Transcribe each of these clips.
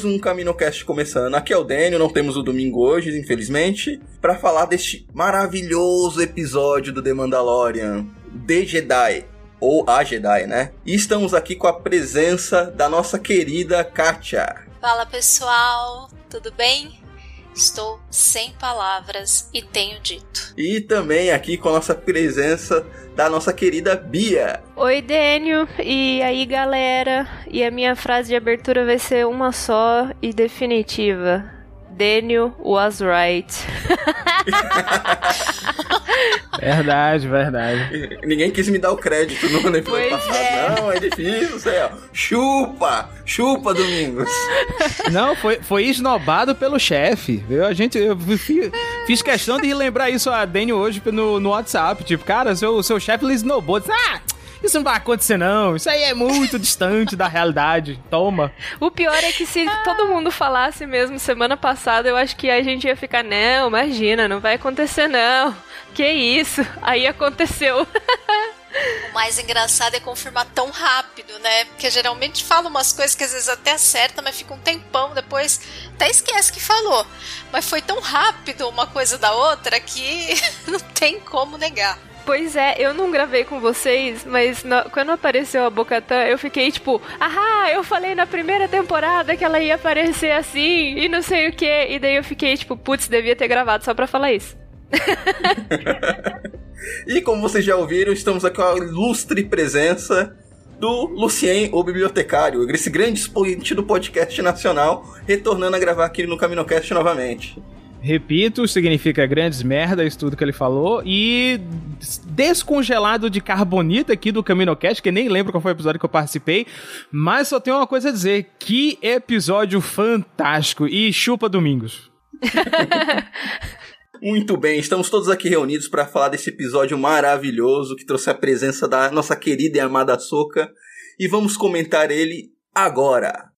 Mais um CaminoCast começando. Aqui é o Daniel, não temos o domingo hoje, infelizmente, para falar deste maravilhoso episódio do The Mandalorian, The Jedi, ou A Jedi, né? E estamos aqui com a presença da nossa querida Katia. Fala pessoal, tudo bem? Estou sem palavras e tenho dito. E também aqui com a nossa presença da nossa querida Bia. Oi, Dênio. E aí, galera? E a minha frase de abertura vai ser uma só e definitiva. Daniel was right. Verdade, verdade. Ninguém quis me dar o crédito no Pois passado. é. Não, é difícil, sei lá. Chupa! Chupa, Domingos! Não, foi, foi esnobado pelo chefe. Eu, a gente, eu fi- fiz questão de lembrar isso a Daniel hoje no, no WhatsApp. Tipo, cara, seu, seu chefe ele esnobou. Disse, ah, isso não vai acontecer não. Isso aí é muito distante da realidade. Toma. O pior é que se todo mundo falasse mesmo semana passada, eu acho que a gente ia ficar, não, imagina, não vai acontecer não. Que isso? Aí aconteceu. O mais engraçado é confirmar tão rápido, né? Porque geralmente fala umas coisas que às vezes até acerta, mas fica um tempão depois, até esquece que falou. Mas foi tão rápido uma coisa da outra que não tem como negar. Pois é, eu não gravei com vocês, mas quando apareceu a Bocatã, eu fiquei tipo, ah, eu falei na primeira temporada que ela ia aparecer assim e não sei o que. E daí eu fiquei tipo, putz, devia ter gravado só pra falar isso. E como vocês já ouviram, estamos aqui com a ilustre presença do Lucien, o bibliotecário, esse grande expoente do podcast nacional, retornando a gravar aqui no CaminoCast novamente. Repito, significa grandes merda, isso tudo que ele falou. E descongelado de carbonita aqui do CaminoCast, que nem lembro qual foi o episódio que eu participei. Mas só tenho uma coisa a dizer: que episódio fantástico! E chupa domingos. Muito bem, estamos todos aqui reunidos para falar desse episódio maravilhoso que trouxe a presença da nossa querida e amada Soca e vamos comentar ele agora.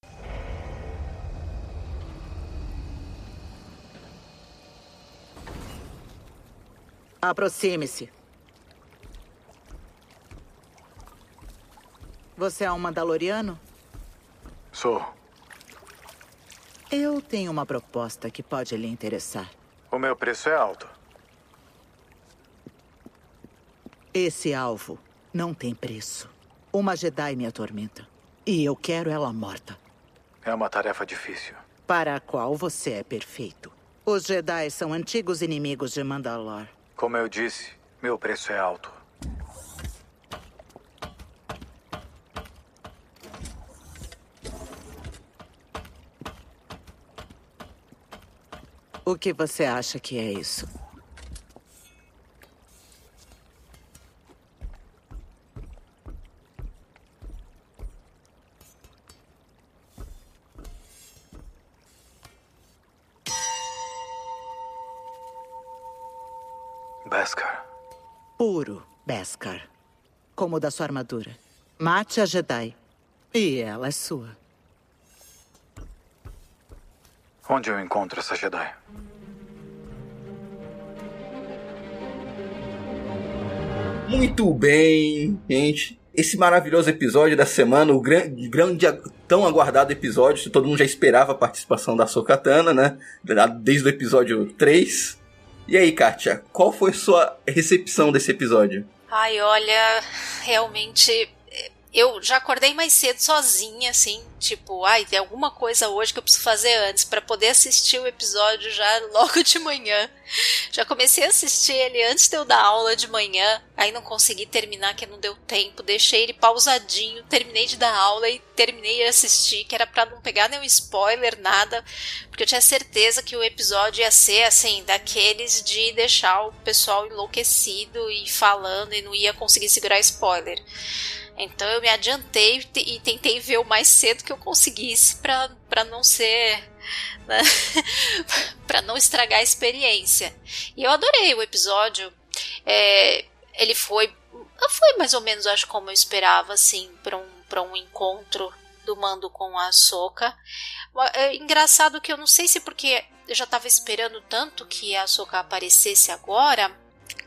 Aproxime-se. Você é um Mandaloriano? Sou. Eu tenho uma proposta que pode lhe interessar. O meu preço é alto. Esse alvo não tem preço. Uma Jedi me atormenta. E eu quero ela morta. É uma tarefa difícil. Para a qual você é perfeito. Os Jedi são antigos inimigos de Mandalor. Como eu disse, meu preço é alto. O que você acha que é isso? Beskar. puro, Beskar. Como o da sua armadura. Mate a Jedi. E ela é sua. Onde eu encontro essa Jedi? Muito bem, gente. Esse maravilhoso episódio da semana, o grande, grande tão aguardado episódio, todo mundo já esperava a participação da Sokatana, né? Desde o episódio 3. E aí, Kátia, qual foi sua recepção desse episódio? Ai, olha, realmente eu já acordei mais cedo sozinha, assim, tipo, ai, tem alguma coisa hoje que eu preciso fazer antes para poder assistir o episódio já logo de manhã. Já comecei a assistir ele antes de eu dar aula de manhã, aí não consegui terminar que não deu tempo, deixei ele pausadinho, terminei de dar aula e terminei de assistir, que era para não pegar nenhum spoiler, nada, porque eu tinha certeza que o episódio ia ser assim, daqueles de deixar o pessoal enlouquecido e falando e não ia conseguir segurar spoiler. Então eu me adiantei e tentei ver o mais cedo que eu conseguisse para não ser. Né? para não estragar a experiência. E eu adorei o episódio. É, ele foi. Foi mais ou menos, acho, como eu esperava, assim, para um, um encontro do Mando com a Soca. É engraçado que eu não sei se porque eu já estava esperando tanto que a Soca aparecesse agora,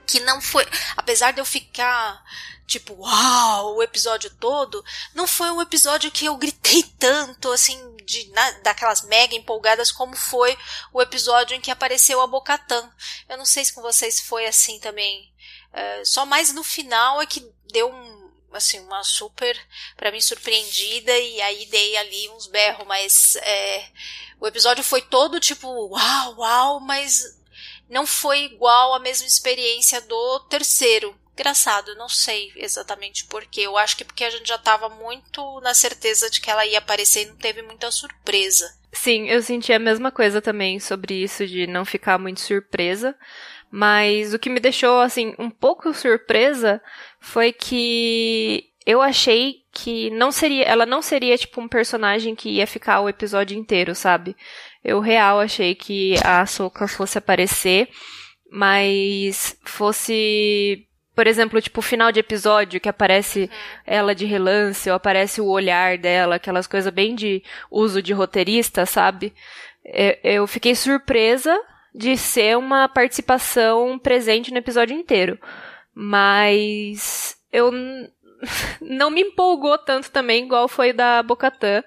que não foi. Apesar de eu ficar tipo, uau, o episódio todo, não foi um episódio que eu gritei tanto, assim, de, na, daquelas mega empolgadas como foi o episódio em que apareceu a Bocatan. Eu não sei se com vocês foi assim também. É, só mais no final é que deu um, assim, uma super, para mim, surpreendida e aí dei ali uns berros, mas é, o episódio foi todo tipo, uau, uau, mas não foi igual a mesma experiência do terceiro Engraçado, não sei exatamente porquê. Eu acho que porque a gente já estava muito na certeza de que ela ia aparecer e não teve muita surpresa. Sim, eu senti a mesma coisa também sobre isso de não ficar muito surpresa. Mas o que me deixou, assim, um pouco surpresa foi que eu achei que não seria, ela não seria tipo um personagem que ia ficar o episódio inteiro, sabe? Eu real achei que a Soka fosse aparecer, mas fosse por exemplo, tipo, final de episódio que aparece ela de relance, ou aparece o olhar dela, aquelas coisas bem de uso de roteirista, sabe? É, eu fiquei surpresa de ser uma participação presente no episódio inteiro. Mas eu não me empolgou tanto também, igual foi da Bocatã,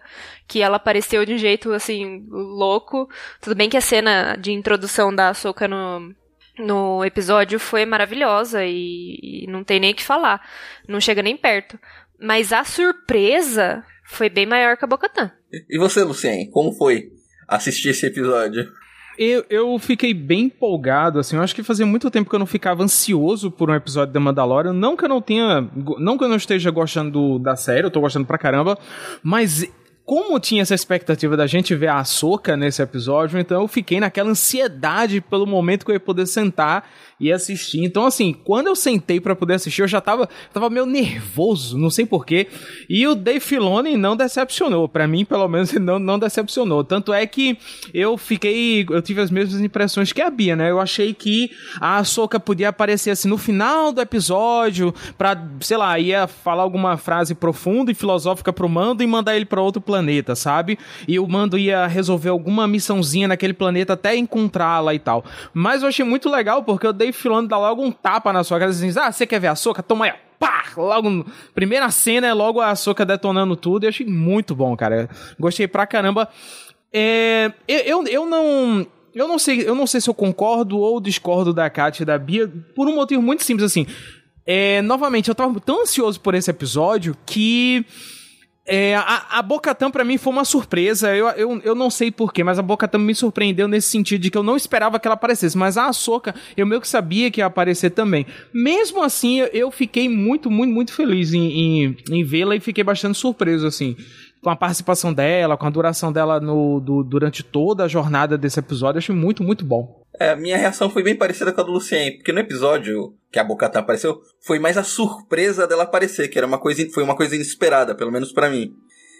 que ela apareceu de um jeito assim louco. Tudo bem que a cena de introdução da Soca no no episódio foi maravilhosa e, e não tem nem o que falar. Não chega nem perto. Mas a surpresa foi bem maior que a Bocatã. E você, Lucien, como foi assistir esse episódio? Eu, eu fiquei bem empolgado, assim, eu acho que fazia muito tempo que eu não ficava ansioso por um episódio da Mandalorian, não que eu não tenha, não que eu não esteja gostando da série, eu tô gostando pra caramba, mas como tinha essa expectativa da gente ver a Soca nesse episódio, então eu fiquei naquela ansiedade pelo momento que eu ia poder sentar e assistir. Então, assim, quando eu sentei para poder assistir, eu já tava, tava meio nervoso, não sei porquê. E o Dave Filoni não decepcionou. para mim, pelo menos, não, não decepcionou. Tanto é que eu fiquei. Eu tive as mesmas impressões que a Bia, né? Eu achei que a Soca podia aparecer assim no final do episódio, pra, sei lá, ia falar alguma frase profunda e filosófica pro Mando e mandar ele para outro planeta, sabe? E o Mando ia resolver alguma missãozinha naquele planeta até encontrá-la e tal. Mas eu achei muito legal porque o Dave Dave Filoni dá logo um tapa na sua cara assim, ah, você quer ver a soca? Toma aí, pá! Logo, primeira cena é logo a soca detonando tudo. Eu achei muito bom, cara. Gostei pra caramba. É, eu, eu, eu não. Eu não sei, eu não sei se eu concordo ou discordo da Kátia e da Bia, por um motivo muito simples, assim. É, novamente, eu tava tão ansioso por esse episódio que é, a, a Bocatan para mim foi uma surpresa. Eu, eu, eu não sei porquê, mas a Bocatan me surpreendeu nesse sentido de que eu não esperava que ela aparecesse. Mas a Ahsoka, eu meio que sabia que ia aparecer também. Mesmo assim, eu fiquei muito, muito, muito feliz em, em, em vê-la e fiquei bastante surpreso, assim com a participação dela, com a duração dela no, do, durante toda a jornada desse episódio, achei muito, muito bom. É, minha reação foi bem parecida com a do Lucien, porque no episódio que a Bocatã apareceu, foi mais a surpresa dela aparecer, que era uma coisa, foi uma coisa inesperada, pelo menos para mim.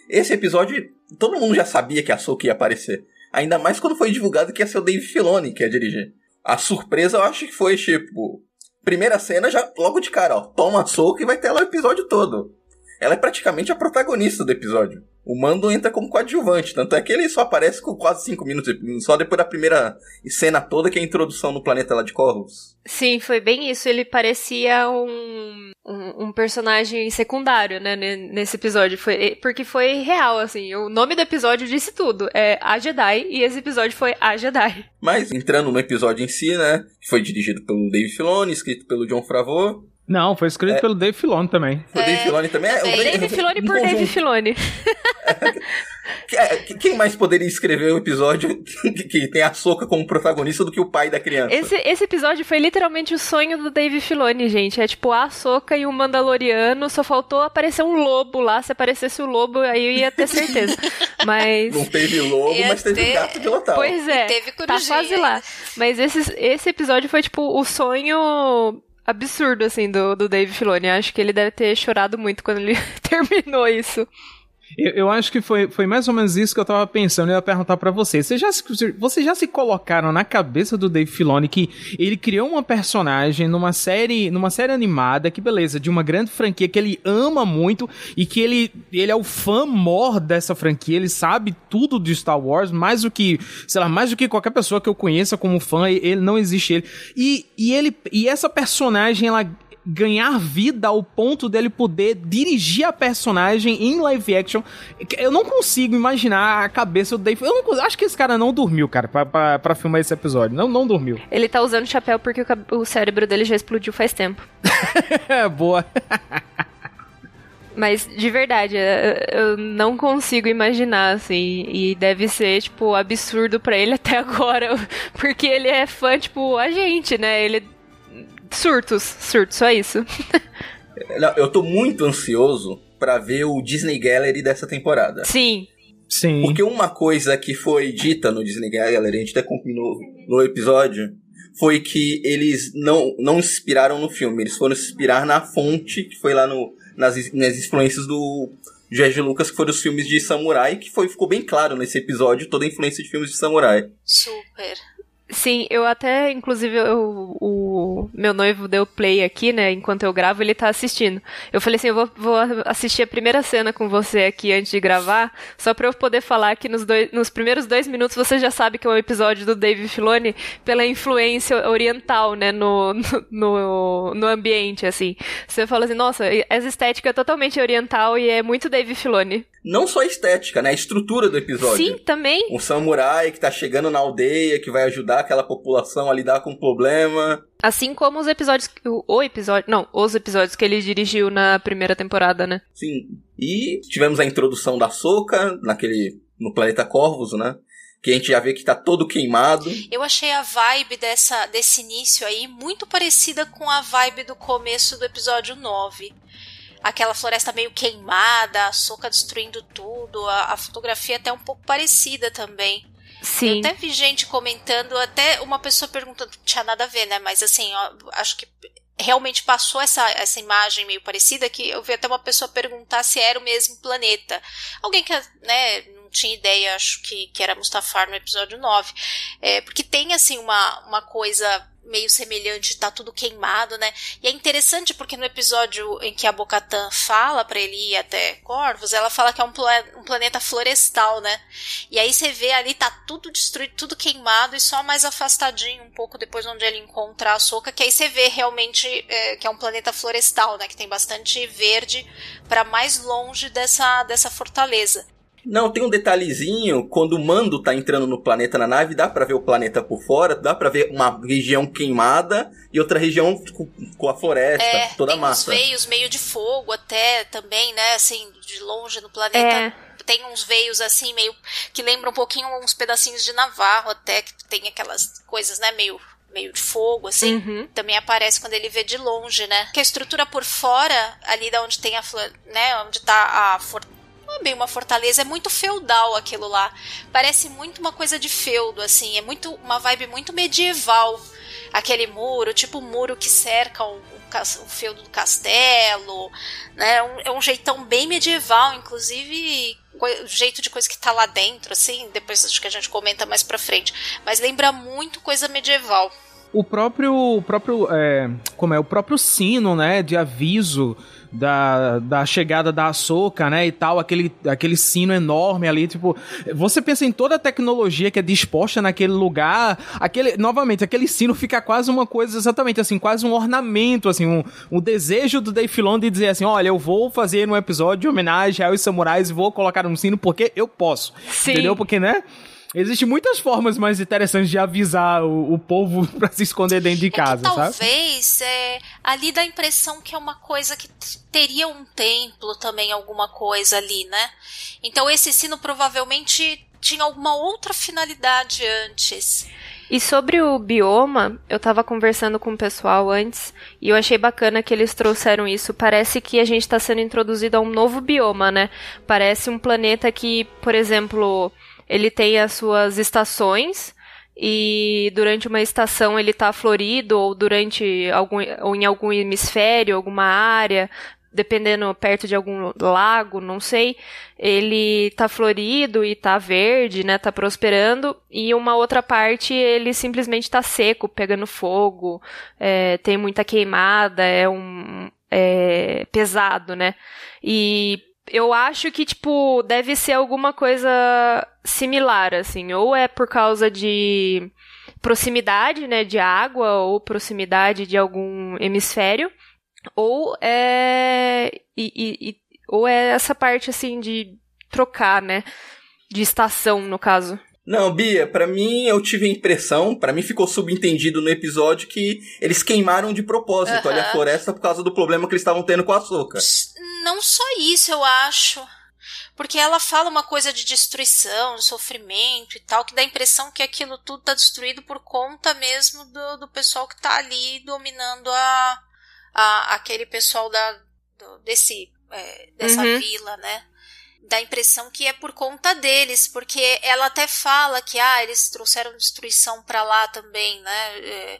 Esse episódio, todo mundo já sabia que a Soka ia aparecer. Ainda mais quando foi divulgado que ia ser o Dave Filoni que ia dirigir. A surpresa eu acho que foi, tipo, Primeira cena, já logo de cara, ó. Toma soco e vai ter lá o episódio todo. Ela é praticamente a protagonista do episódio. O Mando entra como coadjuvante, tanto é que ele só aparece com quase 5 minutos, só depois da primeira cena toda, que é a introdução no planeta lá de Corvus. Sim, foi bem isso. Ele parecia um, um, um personagem secundário, né, nesse episódio. Foi, porque foi real, assim. O nome do episódio disse tudo. É A Jedi, e esse episódio foi A Jedi. Mas, entrando no episódio em si, né, que foi dirigido pelo Dave Filoni, escrito pelo John Favreau, não, foi escrito é. pelo Dave Filoni também. O Dave Filoni também é. Dave, Dave Filoni por Dave Filoni. É, quem mais poderia escrever um episódio que, tem a Soca como protagonista do que o pai da criança? Esse, esse episódio foi literalmente o sonho do Dave Filoni, gente. É tipo a Soca e o Mandaloriano, só faltou aparecer um lobo lá. Se aparecesse o lobo, aí eu ia ter certeza. Mas. Não teve lobo, ia mas teve ter... gato de lotal. Pois é. E teve tá quase lá. Mas esse, esse episódio foi tipo o sonho absurdo, assim, do, do Dave Filoni. Acho que ele deve ter chorado muito quando ele terminou isso. Eu, eu, acho que foi, foi mais ou menos isso que eu tava pensando. Eu ia perguntar para vocês. Vocês já, vocês já se colocaram na cabeça do Dave Filoni que ele criou uma personagem numa série, numa série animada, que beleza, de uma grande franquia que ele ama muito e que ele, ele é o fã mor dessa franquia. Ele sabe tudo de Star Wars, mais do que, sei lá, mais do que qualquer pessoa que eu conheça como fã. Ele não existe ele. E, e ele, e essa personagem, ela ganhar vida ao ponto dele poder dirigir a personagem em live action. Eu não consigo imaginar a cabeça do Dave. Eu não, acho que esse cara não dormiu, cara, pra, pra, pra filmar esse episódio. Não, não dormiu. Ele tá usando chapéu porque o, o cérebro dele já explodiu faz tempo. Boa. Mas, de verdade, eu não consigo imaginar, assim. E deve ser, tipo, absurdo para ele até agora. Porque ele é fã, tipo, a gente, né? Ele surtos, surtos, só isso. Não, eu tô muito ansioso para ver o Disney Gallery dessa temporada. Sim. Sim. Porque uma coisa que foi dita no Disney Gallery, a gente até combinou no episódio, foi que eles não, não inspiraram no filme, eles foram se inspirar na fonte que foi lá no, nas, nas influências do George Lucas, que foram os filmes de samurai, que foi, ficou bem claro nesse episódio toda a influência de filmes de samurai. Super. Sim, eu até, inclusive, eu, o meu noivo deu play aqui, né? Enquanto eu gravo, ele tá assistindo. Eu falei assim: eu vou, vou assistir a primeira cena com você aqui antes de gravar, só pra eu poder falar que nos, dois, nos primeiros dois minutos você já sabe que é um episódio do Dave Filoni pela influência oriental, né? No, no, no ambiente, assim. Você fala assim: nossa, essa estética é totalmente oriental e é muito Dave Filoni. Não só a estética, né? A estrutura do episódio. Sim, também. Um samurai que tá chegando na aldeia, que vai ajudar aquela população a lidar com o problema. Assim como os episódios. O episódio. Não, os episódios que ele dirigiu na primeira temporada, né? Sim. E tivemos a introdução da Soca naquele. no planeta Corvus, né? Que a gente já vê que tá todo queimado. Eu achei a vibe dessa, desse início aí muito parecida com a vibe do começo do episódio 9 aquela floresta meio queimada, a soca destruindo tudo, a, a fotografia até um pouco parecida também. Sim. Eu até vi gente comentando, até uma pessoa perguntando, não tinha nada a ver, né? Mas assim, ó, acho que realmente passou essa, essa imagem meio parecida que eu vi até uma pessoa perguntar se era o mesmo planeta. Alguém que, né, não tinha ideia, acho que, que era Mustafar no episódio 9. É, porque tem, assim, uma, uma coisa meio semelhante, tá tudo queimado, né? E é interessante porque no episódio em que a Bocatan fala para ele ir até Corvos, ela fala que é um, um, planeta florestal, né? E aí você vê ali, tá tudo destruído, tudo queimado e só mais afastadinho um pouco depois onde ele encontra a Soca, que aí você vê realmente é, que é um planeta florestal, né? Que tem bastante verde para mais longe dessa, dessa fortaleza. Não, tem um detalhezinho, quando o Mando tá entrando no planeta na nave, dá para ver o planeta por fora, dá para ver uma região queimada e outra região com, com a floresta, é, toda tem massa. Tem uns veios meio de fogo até também, né, assim, de longe no planeta. É. Tem uns veios assim meio que lembram um pouquinho uns pedacinhos de Navarro até que tem aquelas coisas, né, meio meio de fogo, assim, uhum. também aparece quando ele vê de longe, né? Que a estrutura por fora, ali da onde tem a flor, né, onde tá a for não é bem uma fortaleza, é muito feudal aquilo lá. Parece muito uma coisa de feudo, assim, é muito uma vibe muito medieval. Aquele muro, tipo o muro que cerca o, o, o feudo do castelo, né? É um, é um jeitão bem medieval, inclusive o jeito de coisa que tá lá dentro, assim, depois acho que a gente comenta mais pra frente. Mas lembra muito coisa medieval. O próprio, o próprio, é, como é, o próprio sino, né, de aviso da, da chegada da Ahsoka, né, e tal, aquele, aquele sino enorme ali, tipo, você pensa em toda a tecnologia que é disposta naquele lugar, aquele, novamente, aquele sino fica quase uma coisa, exatamente assim, quase um ornamento, assim, um, um desejo do Dave Filoni de dizer assim, olha, eu vou fazer um episódio de homenagem aos samurais e vou colocar um sino porque eu posso, Sim. entendeu? Porque, né, Existem muitas formas mais interessantes de avisar o, o povo pra se esconder dentro de casa, é que, sabe? talvez é, ali dá a impressão que é uma coisa que teria um templo também, alguma coisa ali, né? Então esse sino provavelmente tinha alguma outra finalidade antes. E sobre o bioma, eu tava conversando com o pessoal antes e eu achei bacana que eles trouxeram isso. Parece que a gente está sendo introduzido a um novo bioma, né? Parece um planeta que, por exemplo, ele tem as suas estações e durante uma estação ele tá florido ou durante algum ou em algum hemisfério, alguma área, dependendo perto de algum lago, não sei, ele tá florido e tá verde, né, tá prosperando, e uma outra parte ele simplesmente tá seco, pegando fogo, é, tem muita queimada, é um é, pesado, né, e eu acho que, tipo, deve ser alguma coisa similar, assim. Ou é por causa de proximidade, né, de água, ou proximidade de algum hemisfério. Ou é. E, e, e, ou é essa parte, assim, de trocar, né? De estação, no caso. Não, Bia, para mim eu tive a impressão, para mim ficou subentendido no episódio que eles queimaram de propósito ali a floresta por causa do problema que eles estavam tendo com a açúcar. Não só isso, eu acho. Porque ela fala uma coisa de destruição, de sofrimento e tal, que dá a impressão que aquilo tudo tá destruído por conta mesmo do, do pessoal que tá ali dominando a, a aquele pessoal da, do- desse, é, dessa Uhum. vila, né? Dá a impressão que é por conta deles, porque ela até fala que ah, eles trouxeram destruição pra lá também, né? É,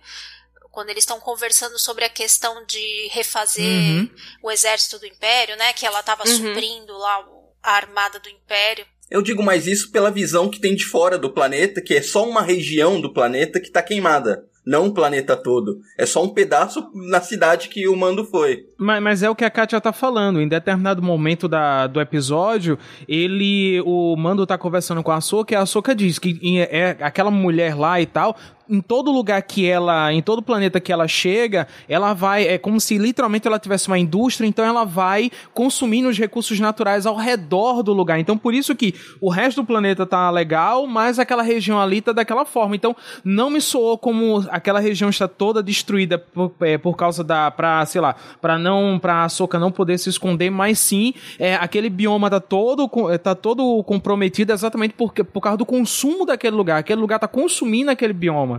quando eles estão conversando sobre a questão de refazer Uhum. o exército do Império, né? Que ela estava Uhum. suprindo lá a armada do Império. Eu digo mais isso pela visão que tem de fora do planeta, que é só uma região do planeta que tá queimada. Não o planeta todo. É só um pedaço na cidade que o mando foi. Mas, mas é o que a Katia tá falando. Em determinado momento da, do episódio, ele. O Mando tá conversando com a Soka e a Soka diz que em- é aquela mulher lá e tal. Em todo lugar que ela. Em todo planeta que ela chega, ela vai. É como se literalmente ela tivesse uma indústria, então ela vai consumindo os recursos naturais ao redor do lugar. Então, por isso que o resto do planeta tá legal, mas aquela região ali tá daquela forma. Então, não me soou como aquela região está toda destruída por, é, por causa da. pra, sei lá, pra não. pra Soca não poder se esconder, mas sim, é, aquele bioma tá todo, tá todo comprometido exatamente por, por causa do consumo daquele lugar. Aquele lugar tá consumindo aquele bioma.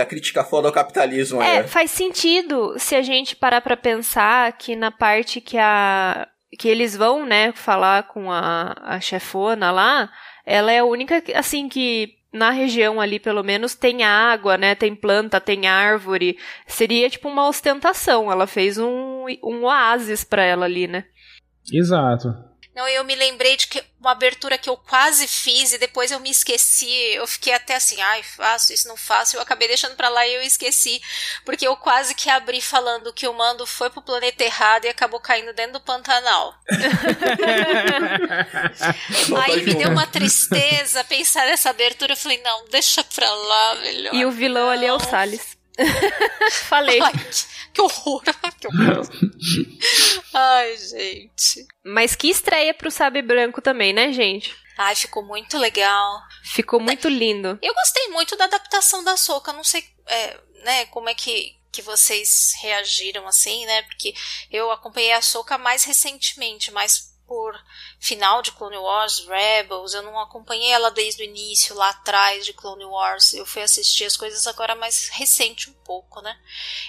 A crítica foda ao capitalismo É, é. faz sentido se a gente parar pra pensar que na parte que a que eles vão, né, falar com a, a chefona lá, ela é a única, assim, que na região ali, pelo menos, tem água, né, tem planta, tem árvore. Seria tipo uma ostentação. Ela fez um, um oásis pra ela ali, né? Exato. Não, eu me lembrei de que uma abertura que eu quase fiz e depois eu me esqueci. Eu fiquei até assim, ai, faço isso, não faço. Eu acabei deixando pra lá e eu esqueci. Porque eu quase que abri falando que o mando foi pro planeta errado e acabou caindo dentro do Pantanal. Aí me deu uma tristeza pensar nessa abertura. Eu falei, não, deixa pra lá, melhor. E o vilão ali é o Salles. Falei. Ai, que, que horror. que horror. Ai, gente. Mas que estreia pro Sabe Branco também, né, gente? Ai, ficou muito legal. Ficou muito lindo. Eu gostei muito da adaptação da Soca. Não sei, é, né, como é que, que vocês reagiram assim, né? Porque eu acompanhei a Soca mais recentemente, mais por final de Clone Wars, Rebels. Eu não acompanhei ela desde o início, lá atrás de Clone Wars. Eu fui assistir as coisas agora mais recente um pouco, né?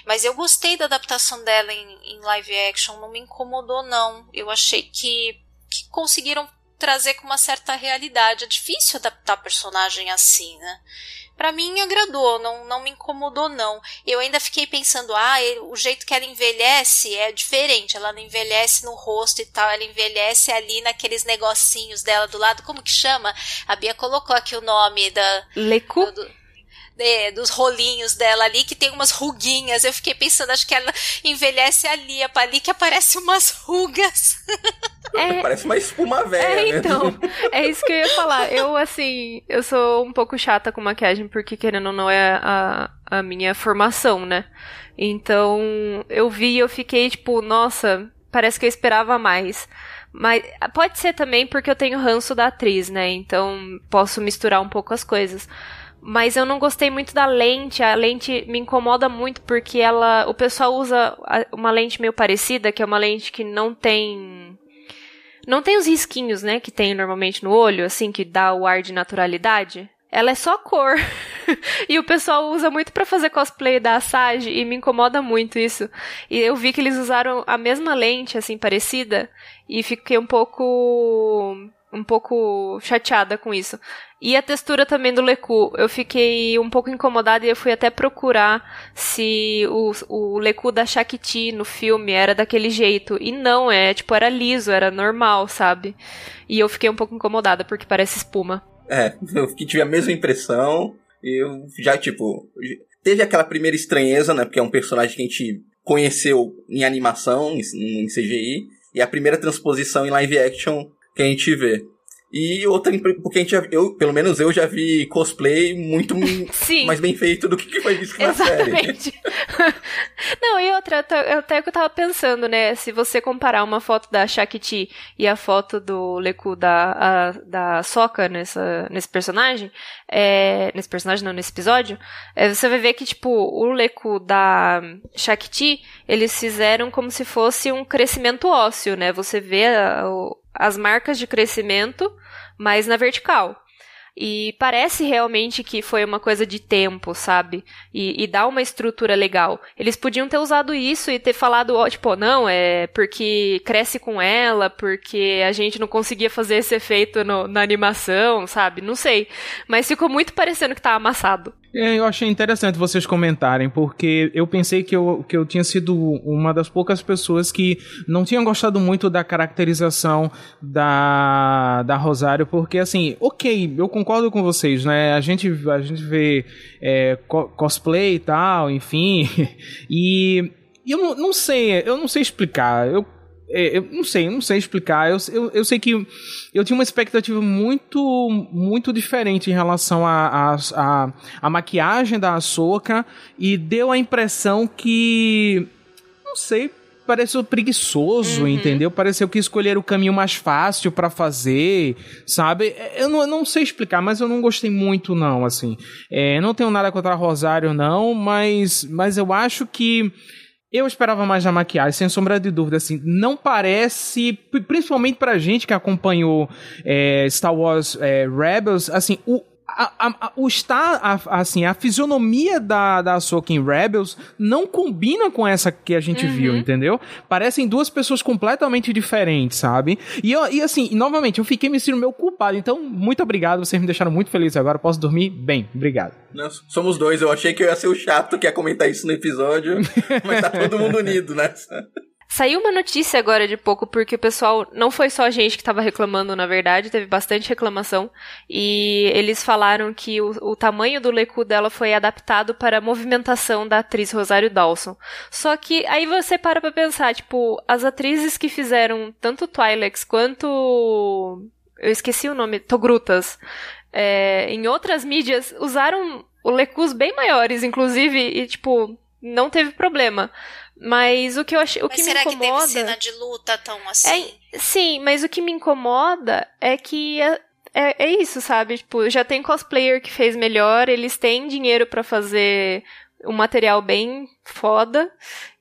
Mas eu gostei da adaptação dela em, em live action. Não me incomodou, não. Eu achei que, que conseguiram trazer com uma certa realidade. É difícil adaptar personagem assim, né? Pra mim agradou, não, não me incomodou não. Eu ainda fiquei pensando, ah, ele- o jeito que ela envelhece é diferente. Ela não envelhece no rosto e tal, ela envelhece ali naqueles negocinhos dela do lado. Como que chama? A Bia colocou aqui o nome da Lecu? do- é, dos rolinhos dela ali, que tem umas ruguinhas. Eu fiquei pensando, acho que ela envelhece ali, é ali que aparece umas rugas. É, Parece uma espuma velha. É, né? então. É isso que eu ia falar. Eu, assim, eu sou um pouco chata com maquiagem, porque querendo ou não é a, a minha formação, né? Então, eu vi e eu fiquei tipo, nossa, parece que eu esperava mais. Mas pode ser também porque eu tenho ranço da atriz, né? Então posso misturar um pouco as coisas. Mas eu não gostei muito da lente. A lente me incomoda muito porque ela, o pessoal usa uma lente meio parecida, que é uma lente que não tem não tem os risquinhos, né, que tem normalmente no olho, assim que dá o ar de naturalidade. Ela é só cor. e o pessoal usa muito para fazer cosplay da Asajj e me incomoda muito isso. E eu vi que eles usaram a mesma lente assim parecida e fiquei um pouco um pouco chateada com isso. E a textura também do Leku, eu fiquei um pouco incomodada e eu fui até procurar se o, o Leku da Shakti no filme era daquele jeito. E não, é, tipo, era liso, era normal, sabe? E eu fiquei um pouco incomodada porque parece espuma. É, eu tive a mesma impressão. Eu já, tipo, teve aquela primeira estranheza, né? Porque é um personagem que a gente conheceu em animação, em CGI. E a primeira transposição em live action que a gente vê. E outra, porque a gente já, eu, pelo menos eu já vi cosplay muito mais bem feito do que foi visto na Exatamente. série. Não, e outra, até que eu tava pensando, né? Se você comparar uma foto da Shakti e a foto do Leku da, a, da Soka nessa, nesse personagem, é, nesse personagem, não, nesse episódio, é, você vai ver que, tipo, o Leku da Shakti, eles fizeram como se fosse um crescimento ósseo, né? Você vê a, o, as marcas de crescimento, mas na vertical. E parece realmente que foi uma coisa de tempo, sabe? E, e, dá uma estrutura legal. Eles podiam ter usado isso e ter falado, tipo, não, é porque cresce com ela, porque a gente não conseguia fazer esse efeito no, na animação, sabe? Não sei. Mas ficou muito parecendo que tá amassado. É, eu achei interessante vocês comentarem, porque eu pensei que eu, que eu tinha sido uma das poucas pessoas que não tinham gostado muito da caracterização da, da Rosário, porque assim, ok, eu concordo com vocês, né? A gente, a gente vê é, co cosplay e tal, enfim, e eu não, não sei, eu não sei explicar. Eu eu não sei, não sei explicar. Eu, eu, eu, sei que eu tinha uma expectativa muito muito diferente em relação à a, maquiagem da Ahsoka e deu a impressão que não sei, pareceu preguiçoso, uhum. entendeu? Pareceu que escolheram o caminho mais fácil para fazer, sabe? Eu não, eu não, sei explicar, mas eu não gostei muito não, assim. É, não tenho nada contra a Rosário não, mas mas eu acho que eu esperava mais da maquiagem, sem sombra de dúvida, assim, não parece, principalmente pra gente que acompanhou é, Star Wars é, Rebels, assim, o, a, a, o está assim a fisionomia da da Ahsoka em Rebels não combina com essa que a gente uhum. viu, entendeu? Parecem duas pessoas completamente diferentes, sabe? E, eu, e assim, novamente, eu fiquei me sentindo meio culpado. Então, muito obrigado, vocês me deixaram muito feliz agora. Posso dormir bem. Obrigado. Nós somos dois. Eu achei que eu ia ser o chato que ia comentar isso no episódio, mas tá todo mundo unido nessa. Saiu uma notícia agora de pouco, porque o pessoal, não foi só a gente que estava reclamando, na verdade, teve bastante reclamação, e eles falaram que o, o tamanho do lecu dela foi adaptado para a movimentação da atriz Rosário Dawson. Só que aí você para pra pensar, tipo, as atrizes que fizeram tanto Twilex quanto. Eu esqueci o nome, Togrutas, é, em outras mídias, usaram o lecus bem maiores, inclusive, e, tipo, não teve problema. Mas o que eu achei, o mas que será me incomoda. que teve cena de luta tão assim? É, sim, mas o que me incomoda é que é, é, é isso, sabe? Tipo, já tem cosplayer que fez melhor, eles têm dinheiro para fazer um material bem foda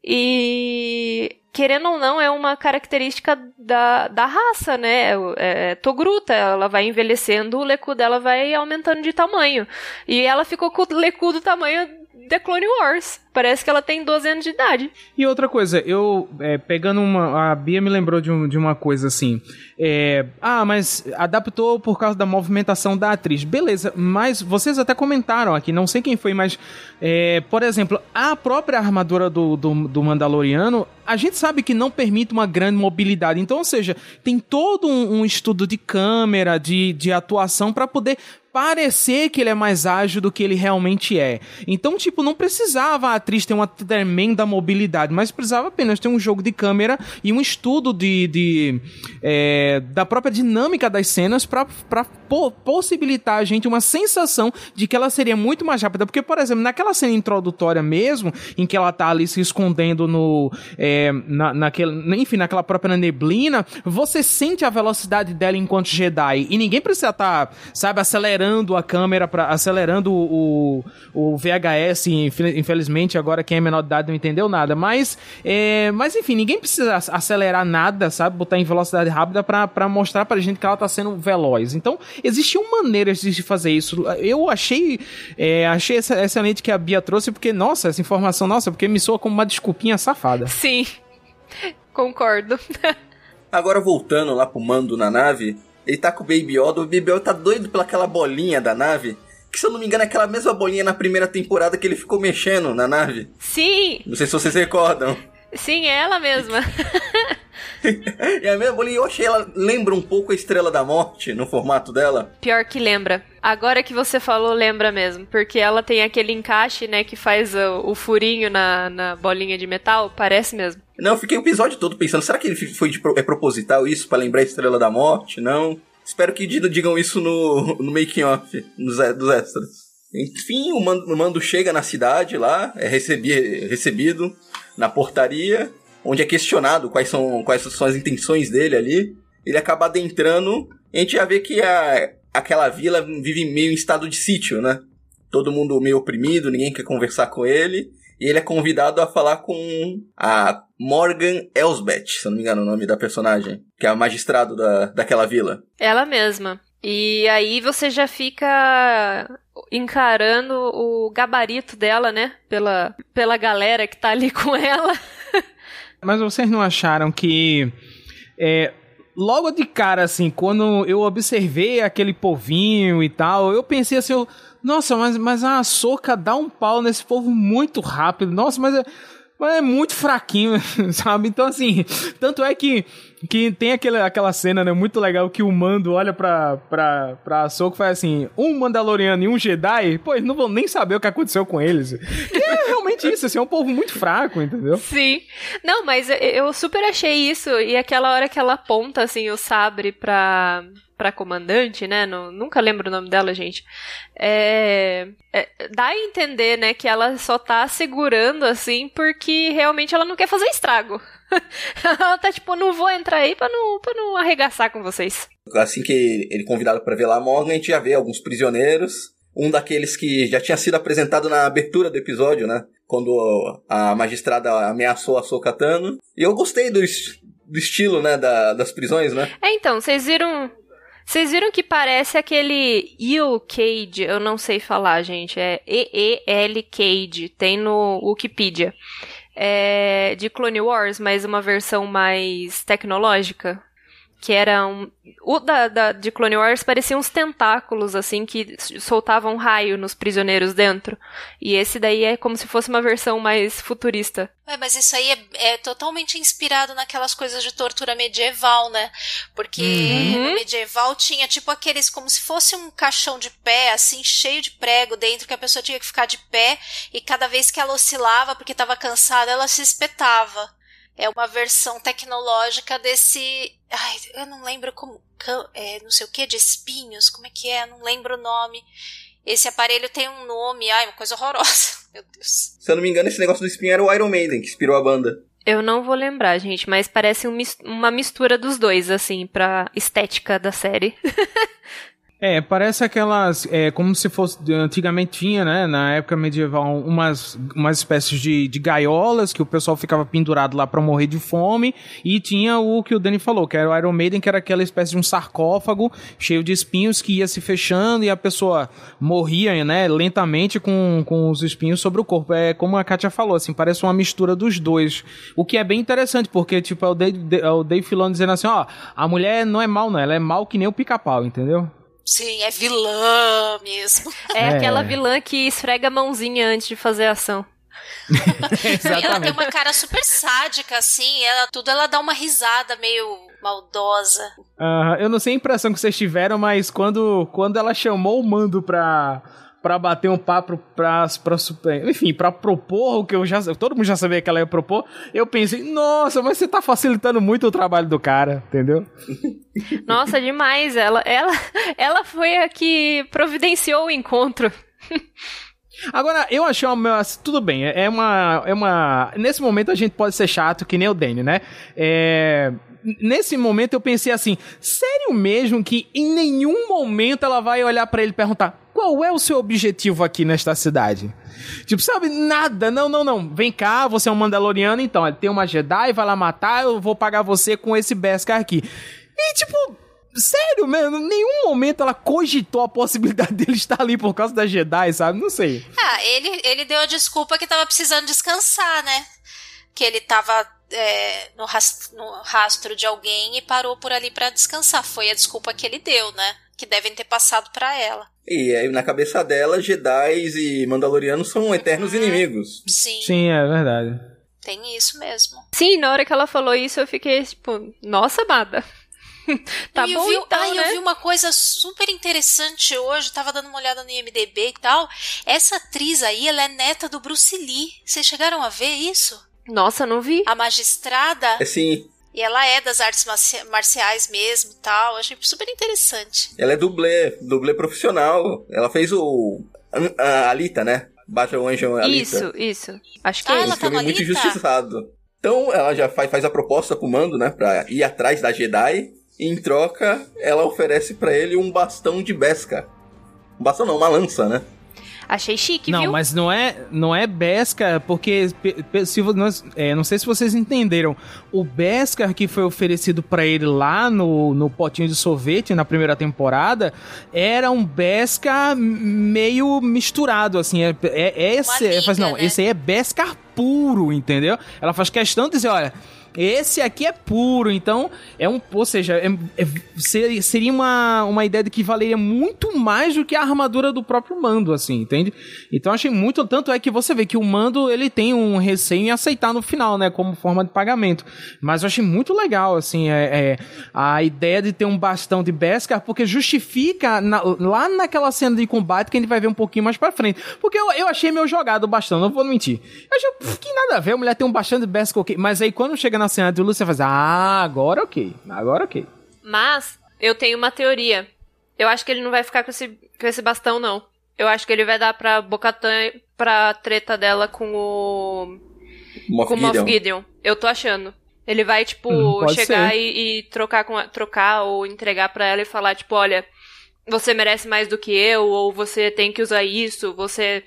e querendo ou não, é uma característica da, da raça, né? É, é, Togruta, ela vai envelhecendo, o lecu dela vai aumentando de tamanho. E ela ficou com o lecu do tamanho The Clone Wars. Parece que ela tem 12 anos de idade. E outra coisa, eu é, pegando uma. A Bia me lembrou de, um, de uma coisa assim. É, ah, mas adaptou por causa da movimentação da atriz. Beleza, mas vocês até comentaram aqui, não sei quem foi, mas. É, por exemplo, a própria armadura do, do, do, Mandaloriano, a gente sabe que não permite uma grande mobilidade. Então, ou seja, tem todo um, um estudo de câmera, de, de atuação para poder parecer que ele é mais ágil do que ele realmente é. Então, tipo, não precisava a atriz ter uma tremenda mobilidade, mas precisava apenas ter um jogo de câmera e um estudo de, de é, da própria dinâmica das cenas para po possibilitar a gente uma sensação de que ela seria muito mais rápida. Porque, por exemplo, naquela cena introdutória mesmo, em que ela tá ali se escondendo no. É, na, naquele, enfim, naquela própria neblina, você sente a velocidade dela enquanto Jedi. E ninguém precisa estar, tá, sabe, acelerando a câmera, pra, acelerando o, o VHS. Infelizmente, agora quem é menor de idade não entendeu nada. Mas, é, mas enfim, ninguém precisa acelerar nada, sabe? Botar em velocidade rápida para mostrar pra gente que ela tá sendo veloz. Então, existiam maneiras de fazer isso. Eu achei, é, achei excelente que a Bia trouxe, porque, nossa, essa informação, nossa, porque me soa como uma desculpinha safada. Sim, concordo. Agora voltando lá pro mando na nave, ele tá com o Baby Yoda, o Baby Yoda tá doido pelaquela bolinha da nave. Que se eu não me engano é aquela mesma bolinha na primeira temporada que ele ficou mexendo na nave. Sim! Não sei se vocês recordam. Sim, é ela mesma. e a minha bolinha, eu achei ela lembra um pouco a Estrela da Morte no formato dela. Pior que lembra. Agora que você falou, lembra mesmo. Porque ela tem aquele encaixe, né, que faz o, o furinho na, na bolinha de metal. Parece mesmo. Não, eu fiquei o episódio todo pensando, será que ele foi de, é proposital isso para lembrar a Estrela da Morte? Não. Espero que digam isso no, no making off, nos, dos extras. Enfim, o mando, o mando chega na cidade lá, é recebi, recebido na portaria, onde é questionado quais são, quais são as intenções dele ali. Ele acaba adentrando, e a gente já vê que a, aquela vila vive meio em estado de sítio, né? Todo mundo meio oprimido, ninguém quer conversar com ele. E ele é convidado a falar com a Morgan Elsbeth, se eu não me engano o nome da personagem, que é a magistrado da, daquela vila. Ela mesma. E aí você já fica encarando o gabarito dela, né? Pela, pela galera que tá ali com ela. Mas vocês não acharam que. É, logo de cara, assim, quando eu observei aquele povinho e tal, eu pensei assim, eu, nossa, mas, mas a Soca dá um pau nesse povo muito rápido. Nossa, mas é, mas é muito fraquinho, sabe? Então, assim, tanto é que que tem aquele, aquela cena, né, muito legal que o Mando olha pra, pra, pra Ahsoka e faz assim, um Mandaloriano e um Jedi, eles não vão nem saber o que aconteceu com eles. Que é realmente isso, assim, é um povo muito fraco, entendeu? Sim. Não, mas eu super achei isso, e aquela hora que ela aponta, assim, o sabre pra, pra comandante, né? No, nunca lembro o nome dela, gente. É, é, dá a entender, né, que ela só tá segurando assim porque realmente ela não quer fazer estrago. ela tá tipo, não vou entrar aí pra não, pra não arregaçar com vocês. Assim que ele é convidado para ver lá a Morgan, a gente já vê alguns prisioneiros. Um daqueles que já tinha sido apresentado na abertura do episódio, né? Quando a magistrada ameaçou a Sokatano. E eu gostei do, do estilo, né, da, das prisões, né? É, então, vocês viram vocês viram que parece aquele Eel Cage, eu não sei falar, gente, é E-E-L Cage, tem no Wikipedia. É de Clone Wars, mas uma versão mais tecnológica que era um. O da, da, de Clone Wars parecia uns tentáculos, assim, que soltavam raio nos prisioneiros dentro. E esse daí é como se fosse uma versão mais futurista. É, mas isso aí é, é totalmente inspirado naquelas coisas de tortura medieval, né? Porque uhum. no medieval tinha tipo aqueles, como se fosse um caixão de pé, assim, cheio de prego dentro, que a pessoa tinha que ficar de pé, e cada vez que ela oscilava, porque estava cansada, ela se espetava é uma versão tecnológica desse. Ai, eu não lembro como. É, não sei o que, de espinhos, como é que é? Não lembro o nome. Esse aparelho tem um nome, ai, uma coisa horrorosa. Meu Deus. Se eu não me engano, esse negócio do espinho era o Iron Maiden, que inspirou a banda. Eu não vou lembrar, gente, mas parece um, uma mistura dos dois, assim, pra estética da série. É, parece aquelas. É, como se fosse. Antigamente tinha, né? Na época medieval, umas, umas espécies de, de gaiolas que o pessoal ficava pendurado lá para morrer de fome. E tinha o que o Danny falou, que era o Iron Maiden, que era aquela espécie de um sarcófago cheio de espinhos que ia se fechando e a pessoa morria, né? Lentamente com, com os espinhos sobre o corpo. É como a Katia falou, assim, parece uma mistura dos dois. O que é bem interessante, porque, tipo, é o Dave, é o Dave Filoni dizendo assim: ó, a mulher não é mal, não, ela é mal que nem o pica-pau, entendeu? Sim, é vilã mesmo. É, é, aquela vilã que esfrega a mãozinha antes de fazer a ação. e ela tem uma cara super sádica, assim, ela tudo ela dá uma risada meio maldosa. Uh, eu não sei a impressão que vocês tiveram, mas quando, quando ela chamou o mando pra para bater um papo pra, pra, enfim, para propor o que eu já todo mundo já sabia que ela ia propor, eu pensei, nossa, mas você tá facilitando muito o trabalho do cara, entendeu? Nossa, demais, ela ela ela foi a que providenciou o encontro. Agora, eu achei uma. Tudo bem, é uma. É uma. Nesse momento a gente pode ser chato, que nem o Danny, né? É nesse momento eu pensei assim: sério mesmo que em nenhum momento ela vai olhar para ele e perguntar qual é o seu objetivo aqui nesta cidade? Tipo, sabe, nada, não, não, não. Vem cá, você é um Mandaloriano, então. Ele tem uma Jedi, vai lá matar, eu vou pagar você com esse Beskar aqui. E, tipo, sério mesmo, em nenhum momento ela cogitou a possibilidade dele estar ali por causa da Jedi, sabe? Não sei. Ah, ele, ele deu a desculpa que tava precisando descansar, né? Que ele tava é, no, rastro, no, rastro, de alguém e parou por ali para descansar. Foi a desculpa que ele deu, né? Que devem ter passado para ela. E aí, na cabeça dela, Jedi e Mandalorianos são eternos uhum. inimigos. Sim. Sim, é verdade. Tem isso mesmo. Sim, na hora que ela falou isso, eu fiquei tipo, nossa, amada. tá e bom, vi, então, ai, né? eu vi uma coisa super interessante hoje, tava dando uma olhada no IMDB e tal. Essa atriz aí, ela é neta do Bruce Lee. Vocês chegaram a ver isso? Nossa, não vi. A magistrada. É sim. E ela é das artes marciais mesmo tal. Achei super interessante. Ela é dublê, dublê profissional. Ela fez o. A Alita, né? Battle Angel Alita. Isso, isso. Acho que ah, é ela isso. tá no muito Alita? injustiçado. Então ela já faz, faz a proposta com o Mando, né? Pra ir atrás da Jedi. E em troca, ela oferece para ele um bastão de Beskar. Um bastão não, uma lança, né? Achei chique, não, viu? mas não é, não é Beskar, porque se, nós, é, não sei se vocês entenderam. O Beskar que foi oferecido para ele lá no, no potinho de sorvete na primeira temporada era um Beskar meio misturado, assim. É, é, é esse, liga, faz, não, né? esse aí é Beskar puro, entendeu? Ela faz questão de dizer, olha, esse aqui é puro, então é um. Ou seja, é, é, seria, uma, uma ideia de que valeria muito mais do que a armadura do próprio mando, assim, entende? Então achei muito. Tanto é que você vê que o mando ele tem um receio em aceitar no final, né? Como forma de pagamento. Mas eu achei muito legal, assim, é, é a ideia de ter um bastão de Beskar, porque justifica na, lá naquela cena de combate que a gente vai ver um pouquinho mais pra frente. Porque eu, eu achei meio jogado o bastão, não vou mentir. Eu achei que nada a ver, a mulher tem um bastão de Beskar, ok. Mas aí quando chega na cena de luta, você faz, ah, agora ok, agora ok. Mas eu tenho uma teoria. Eu acho que ele não vai ficar com esse, com esse bastão, não. Eu acho que ele vai dar pra Bocatan pra treta dela com o. Moff com o Moff Gideon. Eu tô achando. Ele vai, tipo, Hum, chegar e, e trocar, com a- trocar ou entregar pra ela e falar, tipo, olha, você merece mais do que eu, ou você tem que usar isso, você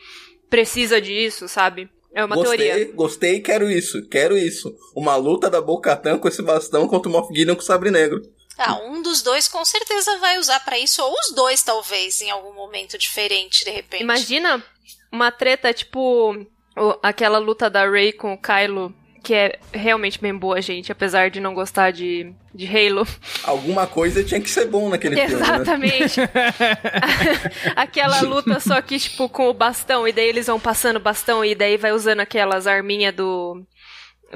precisa disso, sabe? É uma gostei, teoria. gostei, quero isso, quero isso. Uma luta da Bo-Katan com esse bastão contra o Moff Gideon com o sabre negro. Ah, um dos dois com certeza vai usar pra isso, ou os dois, talvez, em algum momento diferente, de repente. Imagina uma treta, tipo, aquela luta da Rey com o Kylo, que é realmente bem boa, gente, apesar de não gostar de, de Halo. Alguma coisa tinha que ser bom naquele filme, né? Exatamente. Aquela luta só que, tipo, com o bastão, e daí eles vão passando bastão, e daí vai usando aquelas arminhas do.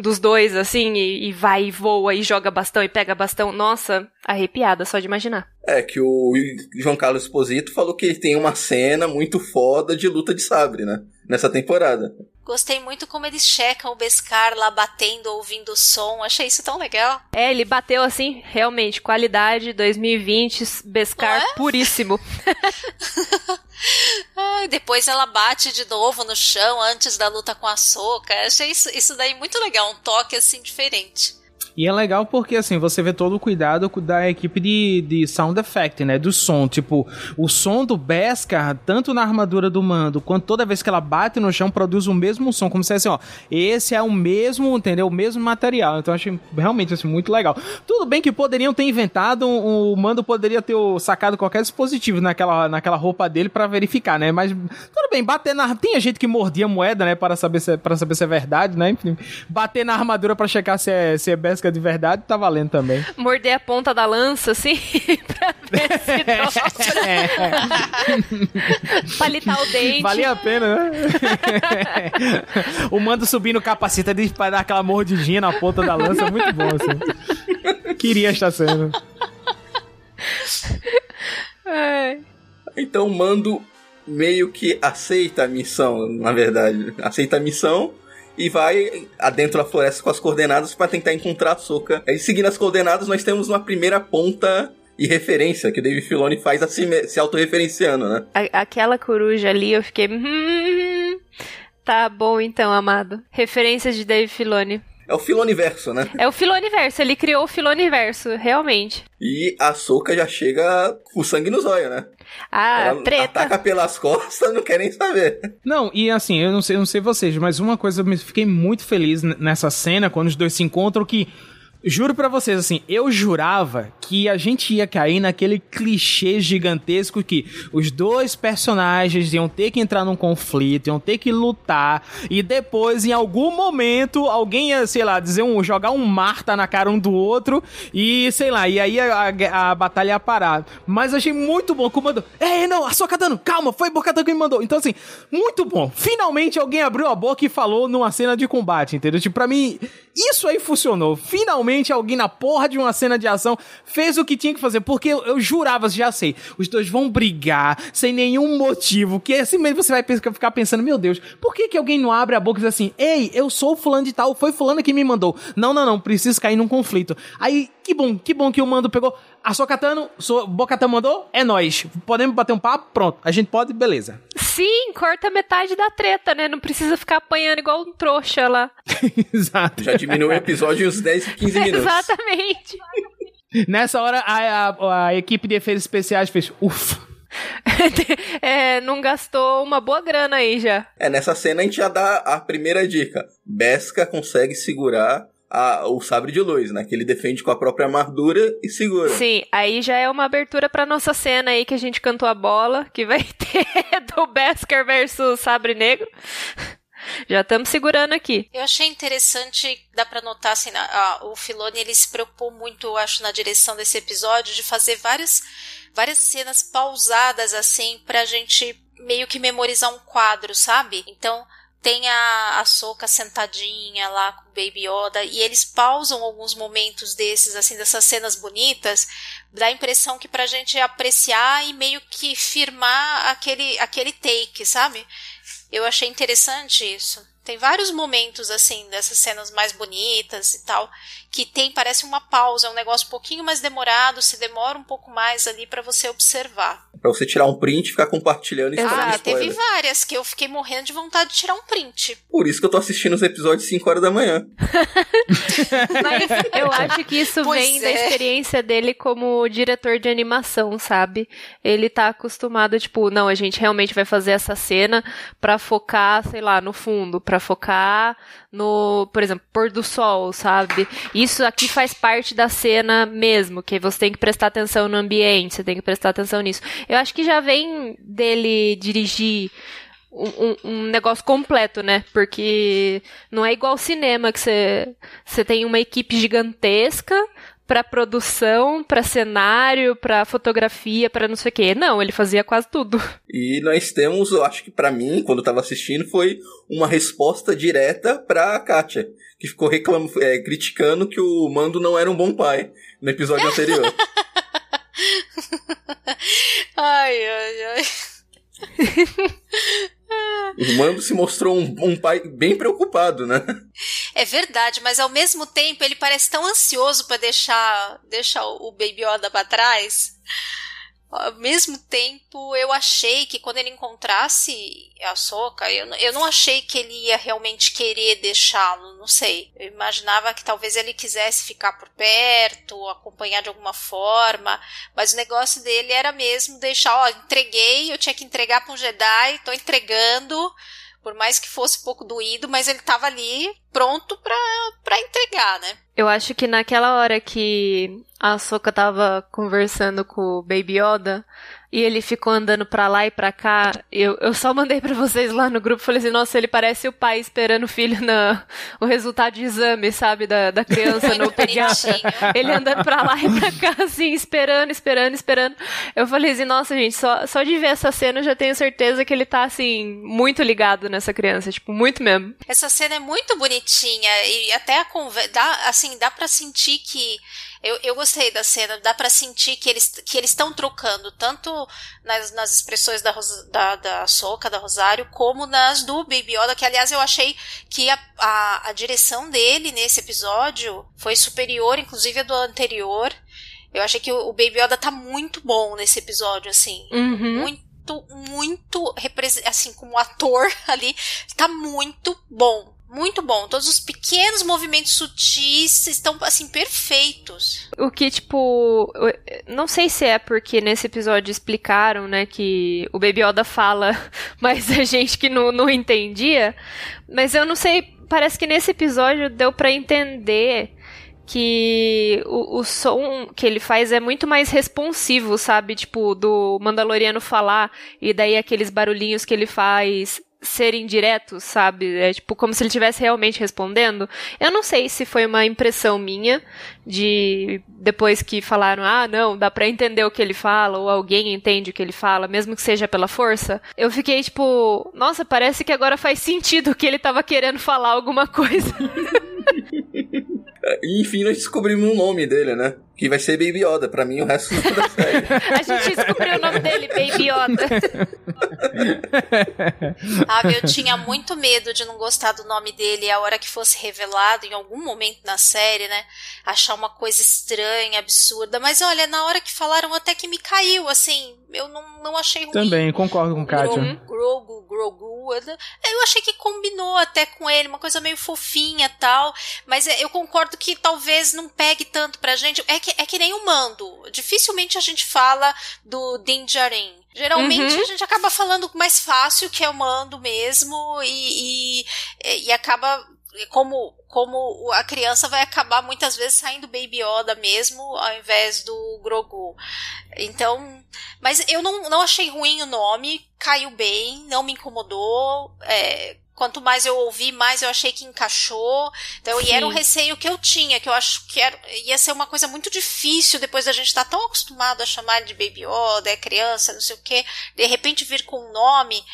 Dos dois, assim, e, e vai e voa e joga bastão e pega bastão. Nossa, arrepiada só de imaginar. É que o João Carlos Esposito falou que ele tem uma cena muito foda de luta de sabre, né? Nessa temporada. Gostei muito como eles checam o Beskar lá batendo, ouvindo o som. Achei isso tão legal. É, ele bateu assim, realmente, qualidade 2020, Bescar é? puríssimo. Ai, depois ela bate de novo no chão antes da luta com a Soca. Achei isso, isso daí muito legal, um toque assim diferente. E é legal porque, assim, você vê todo o cuidado da equipe de, de sound effect, né? Do som. Tipo, o som do Beskar, tanto na armadura do mando, quanto toda vez que ela bate no chão, produz o mesmo som. Como se assim, ó, esse é o mesmo, entendeu? O mesmo material. Então, eu achei realmente, assim, muito legal. Tudo bem que poderiam ter inventado, o mando poderia ter sacado qualquer dispositivo naquela, naquela roupa dele pra verificar, né? Mas, tudo bem, bater na... Tinha gente que mordia moeda, né? Para saber se, para saber se é verdade, né? Enfim, bater na armadura pra checar se é, se é Beskar De verdade, tá valendo também. Morder a ponta da lança, assim, pra ver se dobra. É. Palitar o dente. Valia a pena, né? o mando subindo o capacete de- pra dar aquela mordidinha na ponta da lança, muito bom, assim. Queria estar sendo. Ai. Então o Mando meio que aceita a missão, na verdade. Aceita a missão e vai adentro da floresta com as coordenadas para tentar encontrar a Soca. Aí seguindo as coordenadas, nós temos uma primeira ponta e referência que o Dave Filoni faz se autorreferenciando, né? Aquela coruja ali, eu fiquei. "Hum, tá bom então, amado. Referências de Dave Filoni. É o Filoniverso, né? É o Filoniverso, ele criou o Filoniverso, realmente. E a Soca já chega com sangue nos olhos, né? Ah, Ela treta. ataca pelas costas, não quer nem saber. Não, e assim, eu não sei, eu não sei vocês, mas uma coisa eu me- fiquei muito feliz nessa cena quando os dois se encontram que Juro pra vocês, assim, eu jurava que a gente ia cair naquele clichê gigantesco que os dois personagens iam ter que entrar num conflito, iam ter que lutar, e depois, em algum momento, alguém ia, sei lá, dizer um, jogar um Marta na cara um do outro, e sei lá, e aí a, a- a batalha ia parar. Mas achei muito bom que o mandou. Ei, não, a Sokatano, calma, foi Bocatano que me mandou. Então, assim, muito bom. Finalmente alguém abriu a boca e falou numa cena de combate, entendeu? Tipo, pra mim, isso aí funcionou. Finalmente alguém na porra de uma cena de ação fez o que tinha que fazer. Porque eu, eu jurava, já sei, os dois vão brigar sem nenhum motivo. Que assim mesmo você vai ficar pensando, meu Deus, por que, que alguém não abre a boca e diz assim, ei, eu sou fulano de tal, foi fulano que me mandou. Não, não, não, preciso cair num conflito. Aí, que bom, que bom que o mando pegou. A Sokatano, so, Bocatano mandou, é nós. Podemos bater um papo? Pronto. A gente pode, beleza. Sim, corta metade da treta, né? Não precisa ficar apanhando igual um trouxa lá. Exato. Já diminui o episódio em uns 10, 15 minutos. Exatamente. Nessa hora, a, a- a equipe de efeitos especiais fez, ufa. É, não gastou uma boa grana aí já. É, nessa cena a gente já dá a primeira dica. Besca consegue segurar a- o sabre de luz, né? Que ele defende com a própria armadura e segura. Sim, aí já é uma abertura pra nossa cena aí que a gente cantou a bola, que vai ter do Besker versus Sabre Negro. Já estamos segurando aqui. Eu achei interessante, dá pra notar assim, na- a- o Filoni ele se preocupou muito, eu acho, na direção desse episódio de fazer várias várias cenas pausadas assim pra gente meio que memorizar um quadro, sabe? Então tem a, a Soca sentadinha lá com o Baby Yoda e eles pausam alguns momentos desses, assim, dessas cenas bonitas, dá a impressão que pra gente apreciar e meio que firmar aquele, aquele take, sabe? Eu achei interessante isso. Tem vários momentos, assim, dessas cenas mais bonitas e tal, que tem, parece uma pausa, é um negócio um pouquinho mais demorado, se demora um pouco mais ali pra você observar. Pra você tirar um print e ficar compartilhando e Ah, teve várias que eu fiquei morrendo de vontade de tirar um print. Por isso que eu tô assistindo os episódios 5 horas da manhã. Mas eu acho que isso Pois vem da é. experiência dele como diretor de animação, sabe? Ele tá acostumado, tipo, não, a gente realmente vai fazer essa cena pra focar, sei lá, no fundo, pra focar no, por exemplo, pôr do sol, sabe? Isso aqui faz parte da cena mesmo, que você tem que prestar atenção no ambiente, você tem que prestar atenção nisso. Eu acho que já vem dele dirigir um, um- negócio completo, né? Porque não é igual cinema que você tem uma equipe gigantesca pra produção, pra cenário, pra fotografia, pra não sei o quê. Não, ele fazia quase tudo. E nós temos, eu acho que pra mim, quando eu tava assistindo, foi uma resposta direta pra Katia, que ficou reclam é, criticando que o Mando não era um bom pai no episódio anterior. Ai, ai, ai. O Mando se mostrou um, um pai bem preocupado, né? É verdade, mas ao mesmo tempo ele parece tão ansioso pra deixar, deixar o Baby Yoda pra trás. Ao mesmo tempo, eu achei que quando ele encontrasse a Soca, eu, eu não achei que ele ia realmente querer deixá-lo, não sei. Eu imaginava que talvez ele quisesse ficar por perto, acompanhar de alguma forma, mas o negócio dele era mesmo deixar, ó, entreguei, eu tinha que entregar pra um Jedi, tô entregando, por mais que fosse um pouco doído, mas ele tava ali pronto pra entregar, né? Eu acho que naquela hora que a Soka tava conversando com o Baby Yoda, e ele ficou andando pra lá e pra cá. Eu, eu só mandei pra vocês lá no grupo, falei assim, nossa, ele parece o pai esperando o filho na o resultado de exame, sabe, da, da criança no pediatra. Ele andando pra lá e pra cá, assim, esperando, esperando, esperando. Eu falei assim, nossa, gente, só, só de ver essa cena eu já tenho certeza que ele tá, assim, muito ligado nessa criança, tipo, muito mesmo. Essa cena é muito bonitinha e até a conversa, assim, dá pra sentir que eu, eu gostei da cena, dá para sentir que eles que eles estão trocando tanto nas, nas expressões da, da, da Soca, da Rosário, como nas do Baby Yoda, que aliás eu achei que a, a, a direção dele nesse episódio foi superior, inclusive a do anterior. Eu achei que o, o Baby Yoda tá muito bom nesse episódio, assim. Uhum. Muito, muito, assim, como ator ali, tá muito bom. Muito bom. Todos os pequenos movimentos sutis estão, assim, perfeitos. O que, tipo. Não sei se é porque nesse episódio explicaram, né, que o Baby Yoda fala, mas a gente que não, não entendia. Mas eu não sei. Parece que nesse episódio deu para entender que o, o som que ele faz é muito mais responsivo, sabe? Tipo, do Mandaloriano falar e daí aqueles barulhinhos que ele faz serem diretos, sabe? É tipo como se ele estivesse realmente respondendo. Eu não sei se foi uma impressão minha de depois que falaram, ah, não, dá pra entender o que ele fala, ou alguém entende o que ele fala, mesmo que seja pela força. Eu fiquei tipo, nossa, parece que agora faz sentido que ele tava querendo falar alguma coisa. Enfim, nós descobrimos o nome dele, né? Que vai ser Baby Yoda. Pra mim, o resto da série. A gente descobriu o nome dele, Baby Yoda. ah, eu tinha muito medo de não gostar do nome dele a hora que fosse revelado em algum momento na série, né? Achar uma coisa estranha, absurda. Mas olha, na hora que falaram até que me caiu, assim, eu não, não achei ruim. Também, concordo com o Kátia. Grogu, Grogu, eu achei que combinou até com ele, uma coisa meio fofinha tal. Mas eu concordo que talvez não pegue tanto pra gente. É que, é que nem o mando. Dificilmente a gente fala do Din Djarin. Geralmente uhum. a gente acaba falando mais fácil que é o mando mesmo e, e, e acaba como, como a criança vai acabar muitas vezes saindo Baby Yoda mesmo, ao invés do Grogu. Então, mas eu não, não achei ruim o nome, caiu bem, não me incomodou. É, quanto mais eu ouvi, mais eu achei que encaixou. Então, Sim. e era um receio que eu tinha, que eu acho que era, ia ser uma coisa muito difícil depois da gente estar tá tão acostumado a chamar de Baby Yoda, é criança, não sei o quê, de repente vir com um nome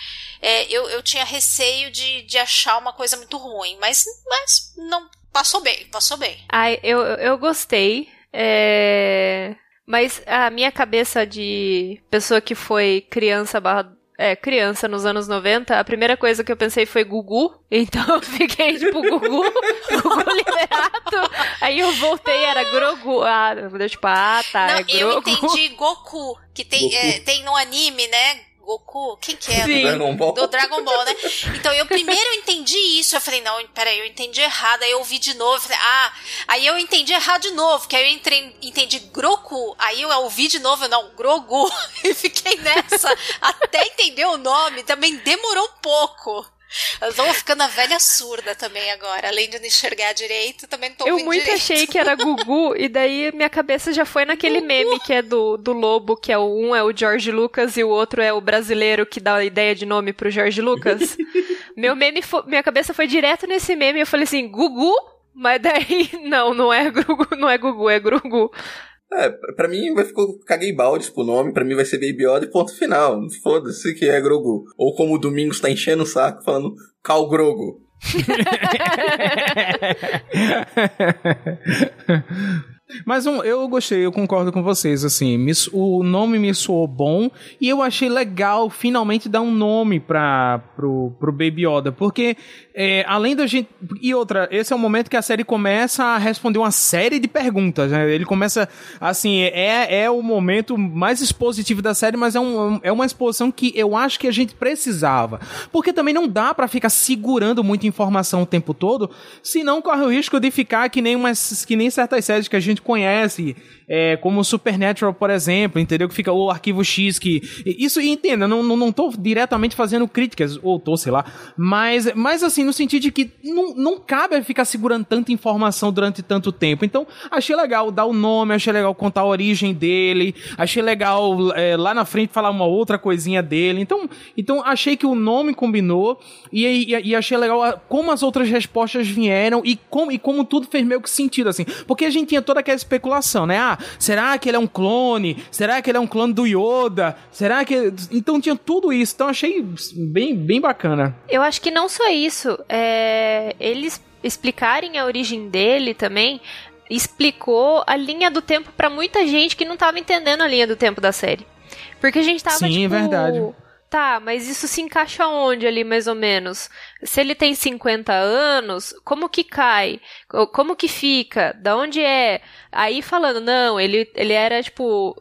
é, eu, eu tinha receio de, de achar uma coisa muito ruim, mas, mas não passou bem, passou bem. Ai, eu, eu gostei. É... Mas a minha cabeça de pessoa que foi criança barra é, criança nos anos 90, a primeira coisa que eu pensei foi Gugu. Então eu fiquei tipo, Gugu, Gugu Liberato. Aí eu voltei, era Grogu. Ah, tipo, ah, tá. Não, é Grogu. eu entendi Goku, que tem, Goku. É, tem no anime, né? Goku, quem que é? Sim. Do Dragon Ball. Do Dragon Ball, né? Então eu primeiro entendi isso, eu falei, não, peraí, eu entendi errado, aí eu ouvi de novo, falei, ah, aí eu entendi errado de novo, que aí eu entrei, entendi Groku, aí eu ouvi de novo, não, Grogu, e fiquei nessa, até entender o nome, também demorou um pouco. Eu tô ficando a velha surda também agora. Além de não enxergar direito, também tô Eu muito direito. achei que era Gugu, e daí minha cabeça já foi naquele Gugu. meme que é do, do lobo, que é o um é o George Lucas e o outro é o brasileiro que dá a ideia de nome pro George Lucas. Meu meme, foi, minha cabeça foi direto nesse meme, eu falei assim, Gugu? Mas daí, não, não é Gugu, não é Gugu, é Grugu. É, pra mim vai ficar, caguei baldes pro nome, pra mim vai ser Baby Yoda e ponto final. Foda-se que é Grogu. Ou como o Domingos tá enchendo o saco falando Cal Grogu. Mas um, eu gostei, eu concordo com vocês, assim, me, o nome me soou bom e eu achei legal finalmente dar um nome pra, pro, pro Baby Yoda, porque é, além da gente... E outra, esse é o momento que a série começa a responder uma série de perguntas, né? Ele começa, assim, é, é o momento mais expositivo da série, mas é, um, é uma exposição que eu acho que a gente precisava, porque também não dá para ficar segurando muita informação o tempo todo, senão corre o risco de ficar que nem, umas, que nem certas séries que a gente conhece, é, como Supernatural, por exemplo, entendeu? Que fica o arquivo X que. Isso, entenda, não, não, não tô diretamente fazendo críticas, ou tô, sei lá. Mas, mas assim, no sentido de que não, não cabe ficar segurando tanta informação durante tanto tempo. Então, achei legal dar o nome, achei legal contar a origem dele, achei legal é, lá na frente falar uma outra coisinha dele. Então, então achei que o nome combinou e, e, e achei legal como as outras respostas vieram e como, e como tudo fez meio que sentido, assim. Porque a gente tinha toda aquela especulação, né? Ah, será que ele é um clone? Será que ele é um clone do Yoda? Será que. Então tinha tudo isso. Então achei bem, bem bacana. Eu acho que não só isso. É... Eles explicarem a origem dele também explicou a linha do tempo para muita gente que não tava entendendo a linha do tempo da série. Porque a gente tava Sim, tipo, é verdade. Tá, mas isso se encaixa onde ali, mais ou menos? Se ele tem 50 anos, como que cai? Como que fica? Da onde é? Aí falando, não, ele, ele era, tipo,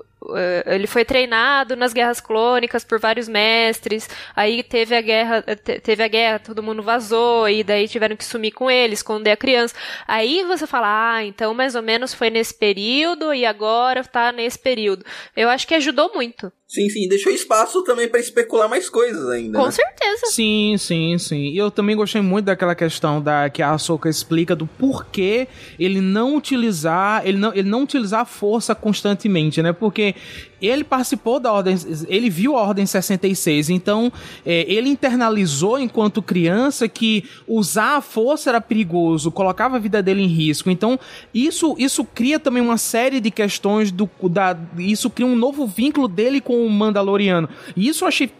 ele foi treinado nas guerras clônicas por vários mestres. Aí teve a guerra, teve a guerra, todo mundo vazou e daí tiveram que sumir com ele, esconder a criança. Aí você fala: "Ah, então mais ou menos foi nesse período e agora tá nesse período". Eu acho que ajudou muito. Sim, sim, deixou espaço também para especular mais coisas ainda. Com né? certeza. Sim, sim, sim. E eu também gostei muito daquela questão da que a Ahsoka explica do porquê ele não utilizar, ele não, ele não utilizar a força constantemente, né? Porque ele participou da ordem, ele viu a ordem 66, então é, ele internalizou enquanto criança que usar a força era perigoso, colocava a vida dele em risco. Então isso isso cria também uma série de questões do da isso cria um novo vínculo dele com o Mandaloriano. E isso eu achei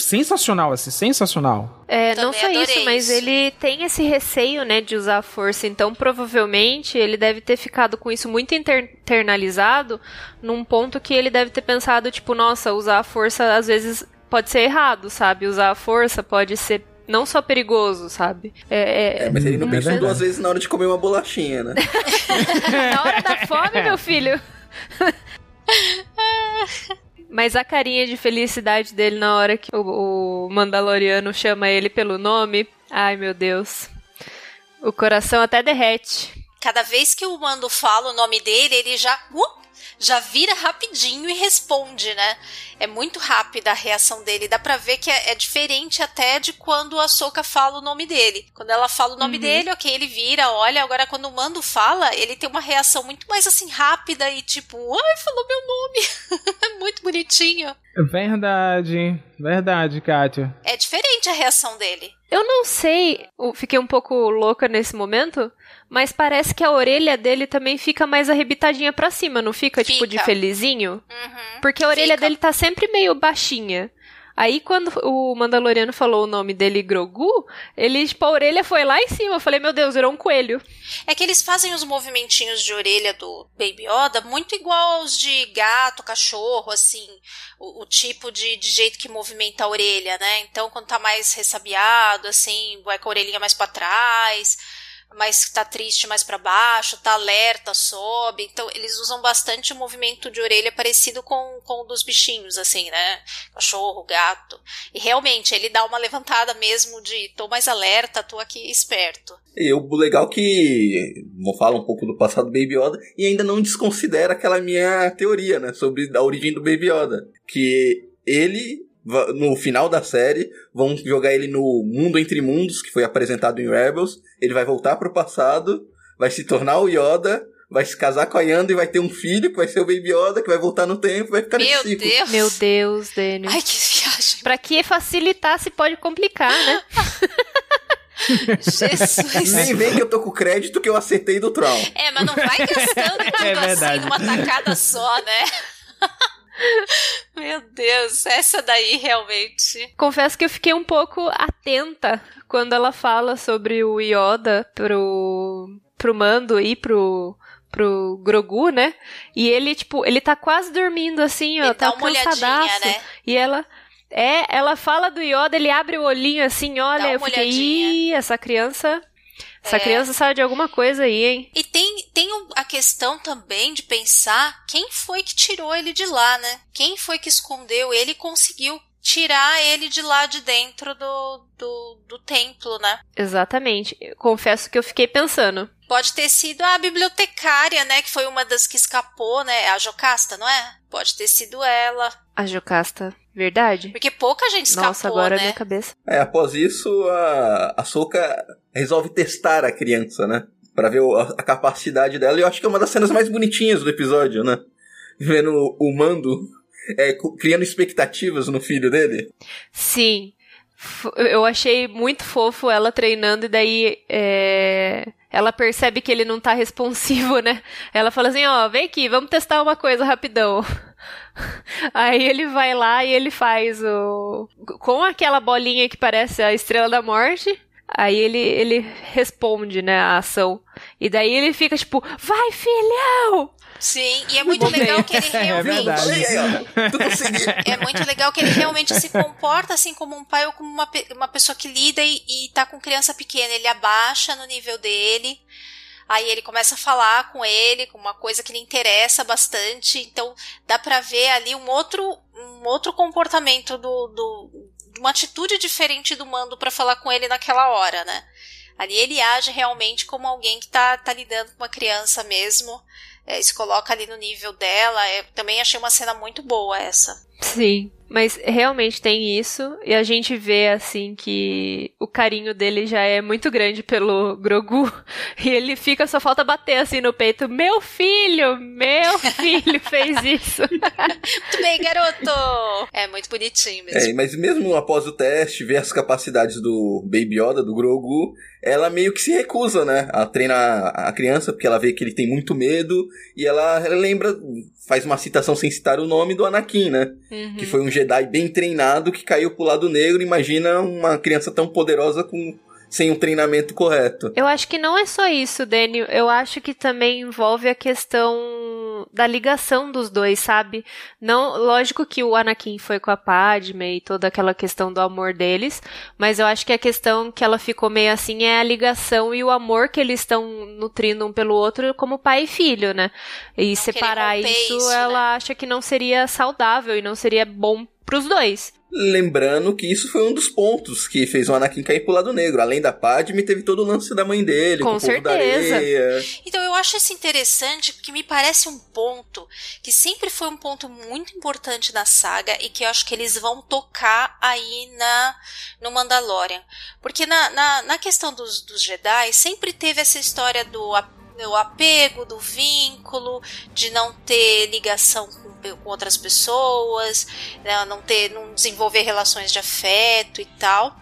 sensacional, assim, sensacional. É, não só isso, mas isso. ele tem esse receio, né, de usar a força. Então, provavelmente, ele deve ter ficado com isso muito inter- internalizado, num ponto que ele deve ter pensado, tipo, nossa, usar a força às vezes pode ser errado, sabe? Usar a força pode ser não só perigoso, sabe? É, É, mas ele não É pensou verdade. duas vezes na hora de comer uma bolachinha, né? Na hora da fome, meu filho. Mas a carinha de felicidade dele na hora que o, o Mandaloriano chama ele pelo nome. Ai, meu Deus. O coração até derrete. Cada vez que o Mando fala o nome dele, ele já uh, já vira rapidinho e responde, né? É muito rápida a reação dele. Dá pra ver que é, é diferente até de quando a Soca fala o nome dele. Quando ela fala o nome dele, ok, ele vira, olha. Agora, quando o Mando fala, ele tem uma reação muito mais assim rápida e tipo, ai, falou meu nome. é muito bonitinho. Verdade, verdade, Kátia. É diferente a reação dele. Eu não sei, eu fiquei um pouco louca nesse momento, mas parece que a orelha dele também fica mais arrebitadinha pra cima, não fica, tipo de Fica. felizinho? Uhum. Porque a orelha Fica. dele tá sempre meio baixinha. Aí quando o Mandaloriano falou o nome dele Grogu, ele, tipo, a orelha foi lá em cima. Eu falei, meu Deus, virou um coelho. É que eles fazem os movimentinhos de orelha do Baby Yoda muito igual aos de gato, cachorro, assim, o, o tipo de, de jeito que movimenta a orelha, né? Então, quando tá mais ressabiado, assim, vai com a orelhinha mais pra trás, mas tá triste mais pra baixo, tá alerta, sobe. Então, eles usam bastante o movimento de orelha parecido com, com o dos bichinhos, assim, né? Cachorro, gato. E realmente, ele dá uma levantada mesmo de tô mais alerta, tô aqui esperto. E o legal que vou falar um pouco do passado do Baby Yoda e ainda não desconsidera aquela minha teoria, né, sobre a origem do Baby Yoda, que ele no final da série vão jogar ele no mundo entre mundos que foi apresentado em Rebels, ele vai voltar pro passado, vai se tornar o Yoda, vai se casar com a Yanda e vai ter um filho que vai ser o Baby Yoda, que vai voltar no tempo, vai ficar Meu nesse ciclo. Deus! Meu Deus, Daniel. Ai, que viagem! Pra que facilitar se pode complicar, né? Jesus! Nem vem que eu tô com o crédito que eu acertei do Tron. É, mas não vai gastando tudo É assim numa tacada só, né? Meu Deus, essa daí realmente. Confesso que eu fiquei um pouco atenta quando ela fala sobre o Yoda pro, pro Mando e pro, pro Grogu, né? E ele, tipo, ele tá quase dormindo assim, ó, Ele tá cansadaço. né? E ela. É, ela fala do Yoda, ele abre o olhinho assim, olha, eu fiquei, olhadinha. Ih, essa criança. Essa É. criança sabe de alguma coisa aí, hein? E tem, tem a questão também de pensar quem foi que tirou ele de lá, né? Quem foi que escondeu ele e conseguiu tirar ele de lá de dentro do, do, do templo, né? Exatamente. Eu confesso que eu fiquei pensando. Pode ter sido a bibliotecária, né? Que foi uma das que escapou, né? A Jocasta, não é? Pode ter sido ela. A Jocasta, verdade? Porque pouca gente escapou, Nossa, agora né? minha cabeça. É, após isso, a, a Soka resolve testar a criança, né? Pra ver a, a capacidade dela. E eu acho que é uma das cenas mais bonitinhas do episódio, né? Vendo o, o Mando é, criando expectativas no filho dele. Sim. Eu achei muito fofo ela treinando e daí é, ela percebe que ele não tá responsivo, né? Ela fala assim, ó, vem aqui, vamos testar uma coisa rapidão. Aí ele vai lá e ele faz o... Com aquela bolinha que parece a Estrela da Morte, aí ele, ele responde, né, a ação. E daí ele fica tipo, vai filhão! Sim, e é muito Bom, legal que ele É realmente. ó. É muito legal que ele realmente se comporta assim como um pai ou como uma, uma pessoa que lida e, e tá com criança pequena. Ele abaixa no nível dele. Aí ele começa a falar com ele, com uma coisa que lhe interessa bastante. Então dá pra ver ali um outro, um outro comportamento do, do uma atitude diferente do mando pra falar com ele naquela hora, né? Ali ele age realmente como alguém que tá, tá lidando com uma criança mesmo. É, se coloca ali no nível dela. É, também achei uma cena muito boa essa. Sim, mas realmente tem isso, e a gente vê assim que o carinho dele já é muito grande pelo Grogu, e ele fica, só falta bater assim no peito: Meu filho, meu filho fez isso. Muito bem, garoto! É muito bonitinho mesmo. É, mas mesmo após o teste, ver as capacidades do Baby Yoda, do Grogu, ela meio que se recusa, né? A treinar a criança, porque ela vê que ele tem muito medo, e ela, lembra, faz uma citação sem citar o nome do Anakin, né? Uhum. Que foi um Jedi bem treinado que caiu pro lado negro. Imagina uma criança tão poderosa com sem um treinamento correto. Eu acho que não é só isso, Daniel. Eu acho que também envolve a questão da ligação dos dois, sabe? Não, lógico que o Anakin foi com a Padme e toda aquela questão do amor deles, mas eu acho que a questão que ela ficou meio assim é a ligação e o amor que eles estão nutrindo um pelo outro como pai e filho, né? E separar romper isso, isso, ela acha que não seria saudável e não seria bom pros dois. Lembrando que isso foi um dos pontos que fez o Anakin cair pro lado negro. Além da Padme, teve todo o lance da mãe dele, Com com, o povo da certeza. areia. Então eu acho isso interessante porque me parece um ponto que sempre foi um ponto muito importante na saga e que eu acho que eles vão tocar aí na no Mandalorian. Porque na, na, na questão dos, dos Jedi sempre teve essa história do, do apego, do vínculo, de não ter ligação com, com outras pessoas, né, não ter, não desenvolver relações de afeto e tal.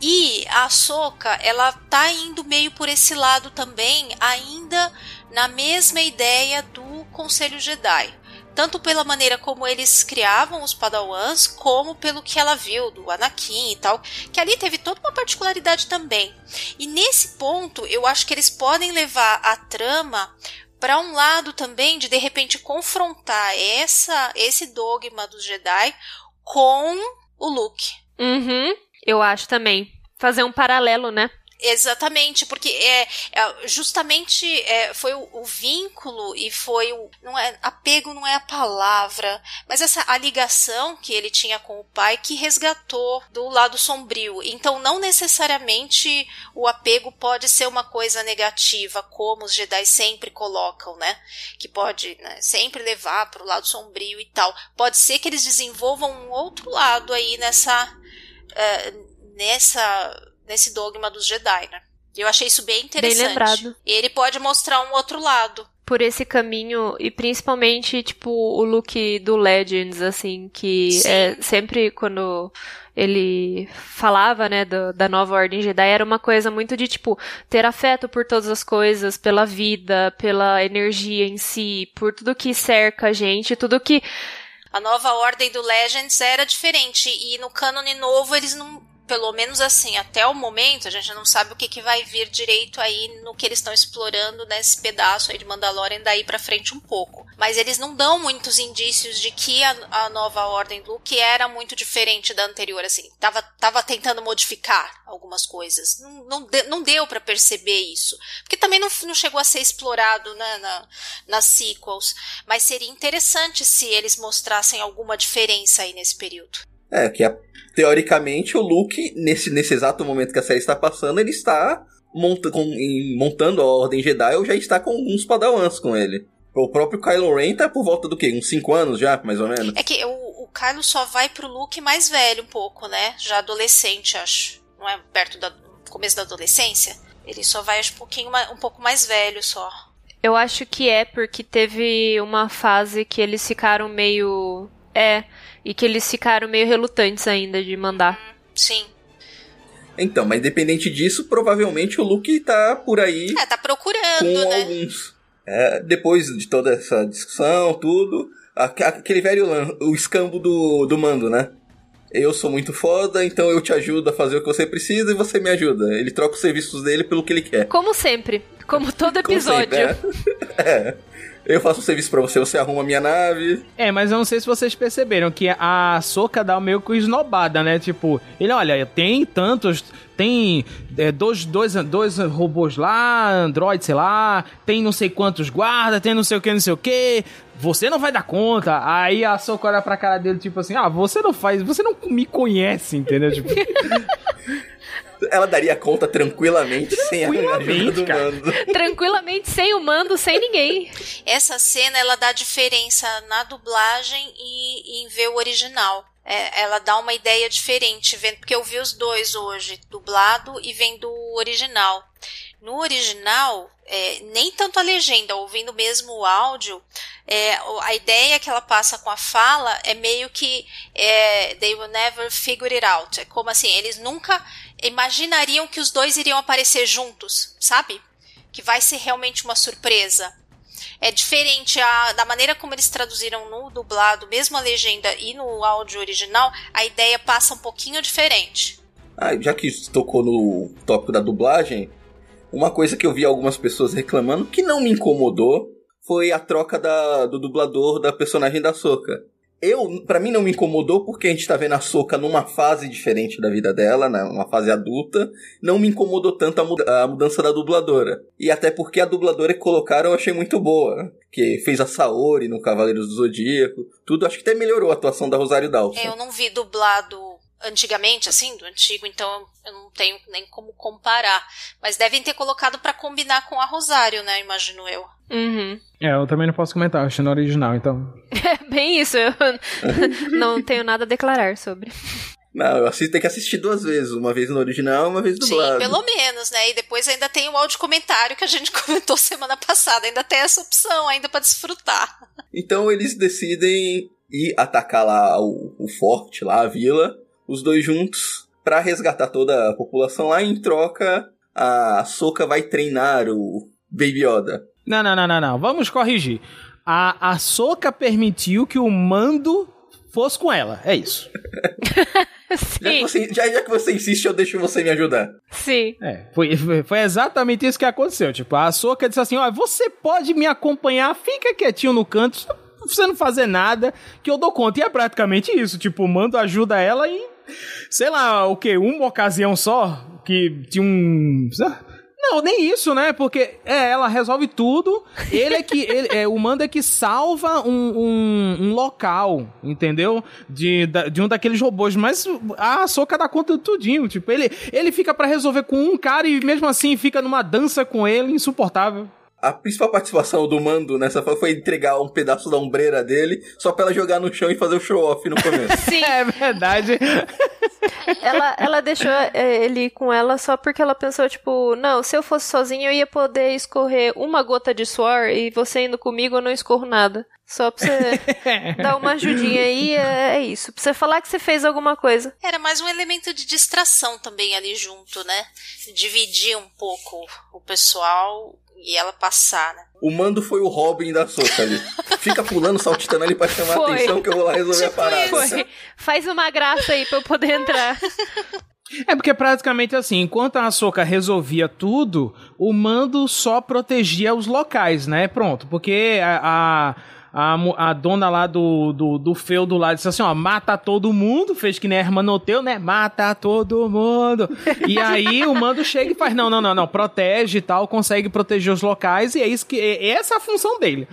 E a Ahsoka, ela tá indo meio por esse lado também, ainda na mesma ideia do Conselho Jedi. Tanto pela maneira como eles criavam os Padawans, como pelo que ela viu do Anakin e tal, que ali teve toda uma particularidade também. E nesse ponto, eu acho que eles podem levar a trama para um lado também de de repente confrontar essa esse dogma dos Jedi com o Luke. Uhum, eu acho também. Fazer um paralelo, né? Exatamente, porque é, é, justamente é, foi o, o vínculo e foi o não é apego não é a palavra, mas essa a ligação que ele tinha com o pai que resgatou do lado sombrio. Então não necessariamente o apego pode ser uma coisa negativa, como os Jedi sempre colocam, né? Que pode né, sempre levar para o lado sombrio e tal. Pode ser que eles desenvolvam um outro lado aí nessa é, nessa nesse dogma dos Jedi, né? Eu achei isso bem interessante. Bem lembrado. Ele pode mostrar um outro lado. Por esse caminho, e principalmente, tipo, o look do Legends, assim, que Sim. é sempre quando ele falava, né, do- da nova Ordem Jedi, era uma coisa muito de, tipo, ter afeto por todas as coisas, pela vida, pela energia em si, por tudo que cerca a gente, tudo que A nova ordem do Legends era diferente. E no cânone novo, eles não. Pelo menos assim, até o momento, a gente não sabe o que, que vai vir direito aí no que eles estão explorando nesse pedaço aí de Mandalorian daí pra frente um pouco. Mas eles não dão muitos indícios de que a, a nova ordem do Luke era muito diferente da anterior, assim. Tava, tava tentando modificar algumas coisas. Não, não, de- não deu pra perceber isso. Porque também não, não chegou a ser explorado né, na, nas sequels. Mas seria interessante se eles mostrassem alguma diferença aí nesse período. É, que a- teoricamente o Luke, nesse, nesse exato momento que a série está passando, ele está monta, com, em, montando a Ordem Jedi ou já está com uns padawans com ele. O próprio Kylo Ren tá por volta do quê? Uns 5 anos já, mais ou menos? É que o, o Kylo só vai pro Luke mais velho um pouco, né? Já adolescente, acho. Não é perto do começo da adolescência? Ele só vai acho, um pouquinho um pouco mais velho só. Eu acho que é porque teve uma fase que eles ficaram meio. É. E que eles ficaram meio relutantes ainda de mandar. Sim. Então, mas independente disso, provavelmente o Luke tá por aí. É, tá procurando, com né? alguns. É, depois de toda essa discussão, tudo, aquele velho o escambo do, do mando, né? Eu sou muito foda, então eu te ajudo a fazer o que você precisa e você me ajuda. Ele troca os serviços dele pelo que ele quer. Como sempre. Como todo episódio. Como sempre, é. é. Eu faço o serviço para você, você arruma a minha nave. É, mas eu não sei se vocês perceberam que a Soca dá meio que esnobada, né? Tipo, ele, olha, tem tantos. Tem é, dois, dois, dois robôs lá, Android, sei lá, tem não sei quantos guardas, tem não sei o que, não sei o que. Você não vai dar conta. Aí a Soca olha pra cara dele, tipo assim, ah, você não faz, você não me conhece, entendeu? Tipo. ela daria conta tranquilamente, tranquilamente sem a ajuda do mando. Tranquilamente, sem o mando, sem ninguém. Essa cena, ela dá diferença na dublagem e, e em ver o original. É, ela dá uma ideia diferente, vendo, porque eu vi os dois hoje, dublado e vendo o original. No original, é, nem tanto a legenda, ouvindo mesmo o áudio, é, a ideia que ela passa com a fala é meio que é, they will never figure it out. É como assim, eles nunca imaginariam que os dois iriam aparecer juntos, sabe? Que vai ser realmente uma surpresa. É diferente a, da maneira como eles traduziram no dublado, mesmo a legenda e no áudio original, a ideia passa um pouquinho diferente. Ah, já que tocou no tópico da dublagem, uma coisa que eu vi algumas pessoas reclamando que não me incomodou foi a troca da, do dublador da personagem da Soca. Eu, para mim não me incomodou porque a gente tá vendo a Soca numa fase diferente da vida dela, né, uma fase adulta. Não me incomodou tanto a, muda a mudança da dubladora. E até porque a dubladora que colocaram eu achei muito boa. Que fez a Saori no Cavaleiros do Zodíaco. Tudo, acho que até melhorou a atuação da Rosário Dawson. Eu não vi dublado antigamente, assim, do antigo, então eu não tenho nem como comparar. Mas devem ter colocado para combinar com a Rosário, né? Imagino eu. Uhum. É, eu também não posso comentar, eu achei no original, então. É bem isso, eu não tenho nada a declarar sobre. Não, eu assisto, tem que assistir duas vezes, uma vez no original uma vez dublado. Sim, pelo menos, né? E depois ainda tem o áudio comentário que a gente comentou semana passada, ainda tem essa opção ainda para desfrutar. Então eles decidem ir atacar lá o, o forte, lá a vila, os dois juntos para resgatar toda a população lá. Em troca, a Soka vai treinar o Baby Yoda. Não, não, não, não, não. Vamos corrigir. A, a Soka permitiu que o mando fosse com ela. É isso. já, que você, já, já, que você insiste, eu deixo você me ajudar. Sim. É, foi, foi exatamente isso que aconteceu. Tipo, a Soka disse assim: ó, você pode me acompanhar, fica quietinho no canto, você não fazer nada, que eu dou conta. E é praticamente isso. Tipo, o mando ajuda ela em sei lá, o que? Uma ocasião só que tinha um. Não, nem isso, né? Porque é, ela resolve tudo. Ele é que. Ele, é, o mando é que salva um, um, um, local, entendeu? De, de um daqueles robôs. Mas a Soca dá conta de tudinho. Tipo, ele, ele fica para resolver com um cara e mesmo assim fica numa dança com ele, insuportável. A principal participação do Mando nessa foi entregar um pedaço da ombreira dele só pra ela jogar no chão e fazer o show-off no começo. Sim. É verdade. ela, ela deixou é, ele ir com ela só porque ela pensou, tipo, não, se eu fosse sozinha eu ia poder escorrer uma gota de suor e você indo comigo eu não escorro nada. Só pra você dar uma ajudinha aí, é, é, isso. Pra você falar que você fez alguma coisa. Era mais um elemento de distração também ali junto, né? Dividir um pouco o pessoal e ela passar, né? O mando foi o Robin da Soca ali. Fica pulando, saltitando ali pra chamar foi. a atenção que eu vou lá resolver tipo a parada. Foi. Faz uma graça aí pra eu poder entrar. É porque praticamente assim, enquanto a Soca resolvia tudo, o mando só protegia os locais, né? Pronto, porque a, a a, a dona lá do, do, do feudo lá disse assim, ó, mata todo mundo, fez que nem a irmã Noteu, né? Mata todo mundo. e aí o mando chega e faz, não, não, não, não, protege e tal, consegue proteger os locais e é isso que, é, essa a função dele.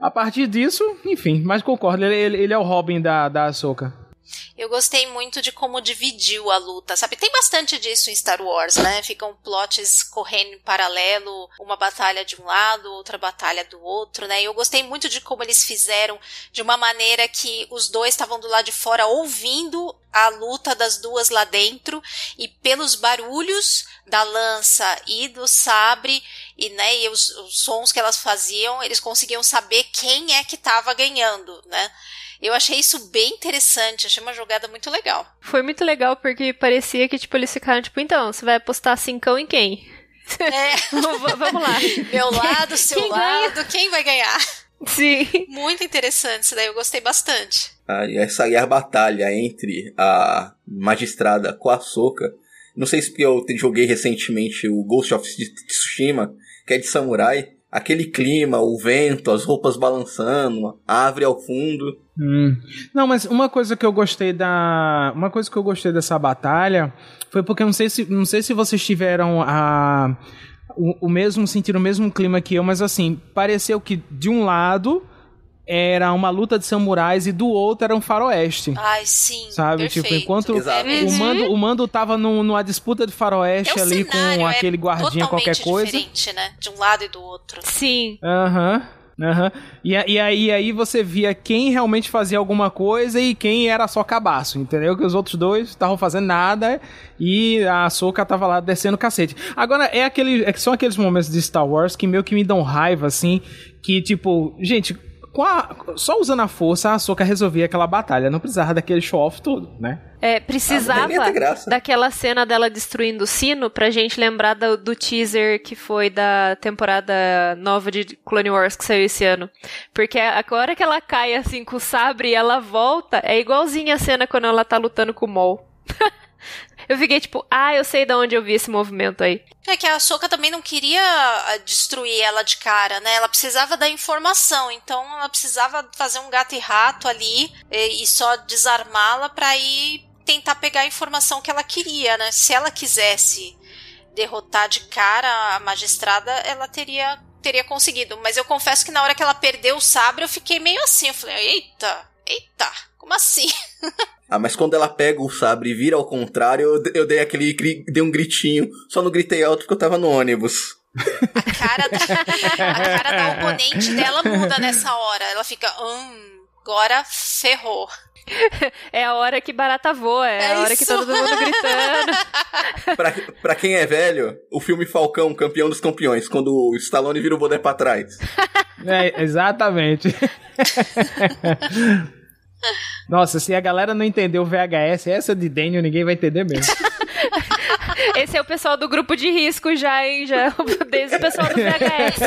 A partir disso, enfim, mas concordo, ele, ele é o Robin da, da Ahsoka. Eu gostei muito de como dividiu a luta, sabe? Tem bastante disso em Star Wars, né? Ficam plots correndo em paralelo, uma batalha de um lado, outra batalha do outro, né? Eu gostei muito de como eles fizeram de uma maneira que os dois estavam do lado de fora ouvindo a luta das duas lá dentro e pelos barulhos da lança e do sabre e, né, e os, os sons que elas faziam, eles conseguiam saber quem é que estava ganhando, né? Eu achei isso bem interessante, achei uma jogada muito legal. Foi muito legal porque parecia que, tipo, eles ficaram, tipo, então, você vai apostar cincão em quem? É. Vamos lá. Meu lado, seu Quem lado, ganha? quem vai ganhar? Sim. Muito interessante isso daí, eu gostei bastante. Ah, e essa aí é a batalha entre a magistrada com a Soca. Não sei se porque eu te- joguei recentemente o Ghost of Tsushima, que é de samurai. Aquele clima, o vento, as roupas balançando, a árvore ao fundo. Hum. Não, mas uma coisa que eu gostei da. Uma coisa que eu gostei dessa batalha foi porque não sei se, não sei se vocês tiveram a. O, o mesmo, sentiram o mesmo clima que eu, mas assim, pareceu que de um lado era uma luta de samurais e do outro era um faroeste. Ai, sim. Sabe? perfeito. Tipo, enquanto Exato. o mando, o mando tava num- numa disputa de faroeste É ali cenário, com é aquele guardinha qualquer coisa. diferente, né? De um lado e do outro. Sim. Aham. Aham. E, a- e aí, aí você via quem realmente fazia alguma coisa e quem era só cabaço, entendeu? Que os outros dois estavam fazendo nada e a Soca tava lá descendo o cacete. Agora, é aquele, é são aqueles momentos de Star Wars que meio que me dão raiva, assim, que tipo, gente, a- só usando a força, a Soca resolvia aquela batalha, não precisava daquele show-off todo, né? É, Ah, precisava graça. daquela cena dela destruindo o sino pra gente lembrar do, do teaser que foi da temporada nova de Clone Wars que saiu esse ano. Porque a a hora que ela cai assim com o sabre e ela volta, é igualzinha a cena quando ela tá lutando com o Maul. eu fiquei tipo, ah, eu sei de onde eu vi esse movimento aí. É que a Soca também não queria ah, destruir ela de cara, né? Ela precisava da informação, então ela precisava fazer um gato e rato ali e, e só desarmá-la pra ir tentar pegar a informação que ela queria, né? Se ela quisesse derrotar de cara a magistrada, ela teria teria conseguido. Mas eu confesso que na hora que ela perdeu o sabre, eu fiquei meio assim. Eu falei, eita, eita, como assim? Ah, mas quando ela pega o sabre e vira ao contrário, eu, eu dei aquele dei um gritinho. Só não gritei alto porque eu tava no ônibus. A cara da, a cara da oponente dela muda nessa hora. Ela fica, hum, agora ferrou. É a hora que barata voa, é, É a hora que isso. todo mundo gritando. Pra, pra quem é velho, o filme Falcão, campeão dos campeões, quando o Stallone vira o boné pra trás. É, exatamente. Nossa, se a galera não entendeu o VHS, essa de Daniel ninguém vai entender mesmo. Esse é o pessoal do grupo de risco já, hein? Já, desde o pessoal do VHS.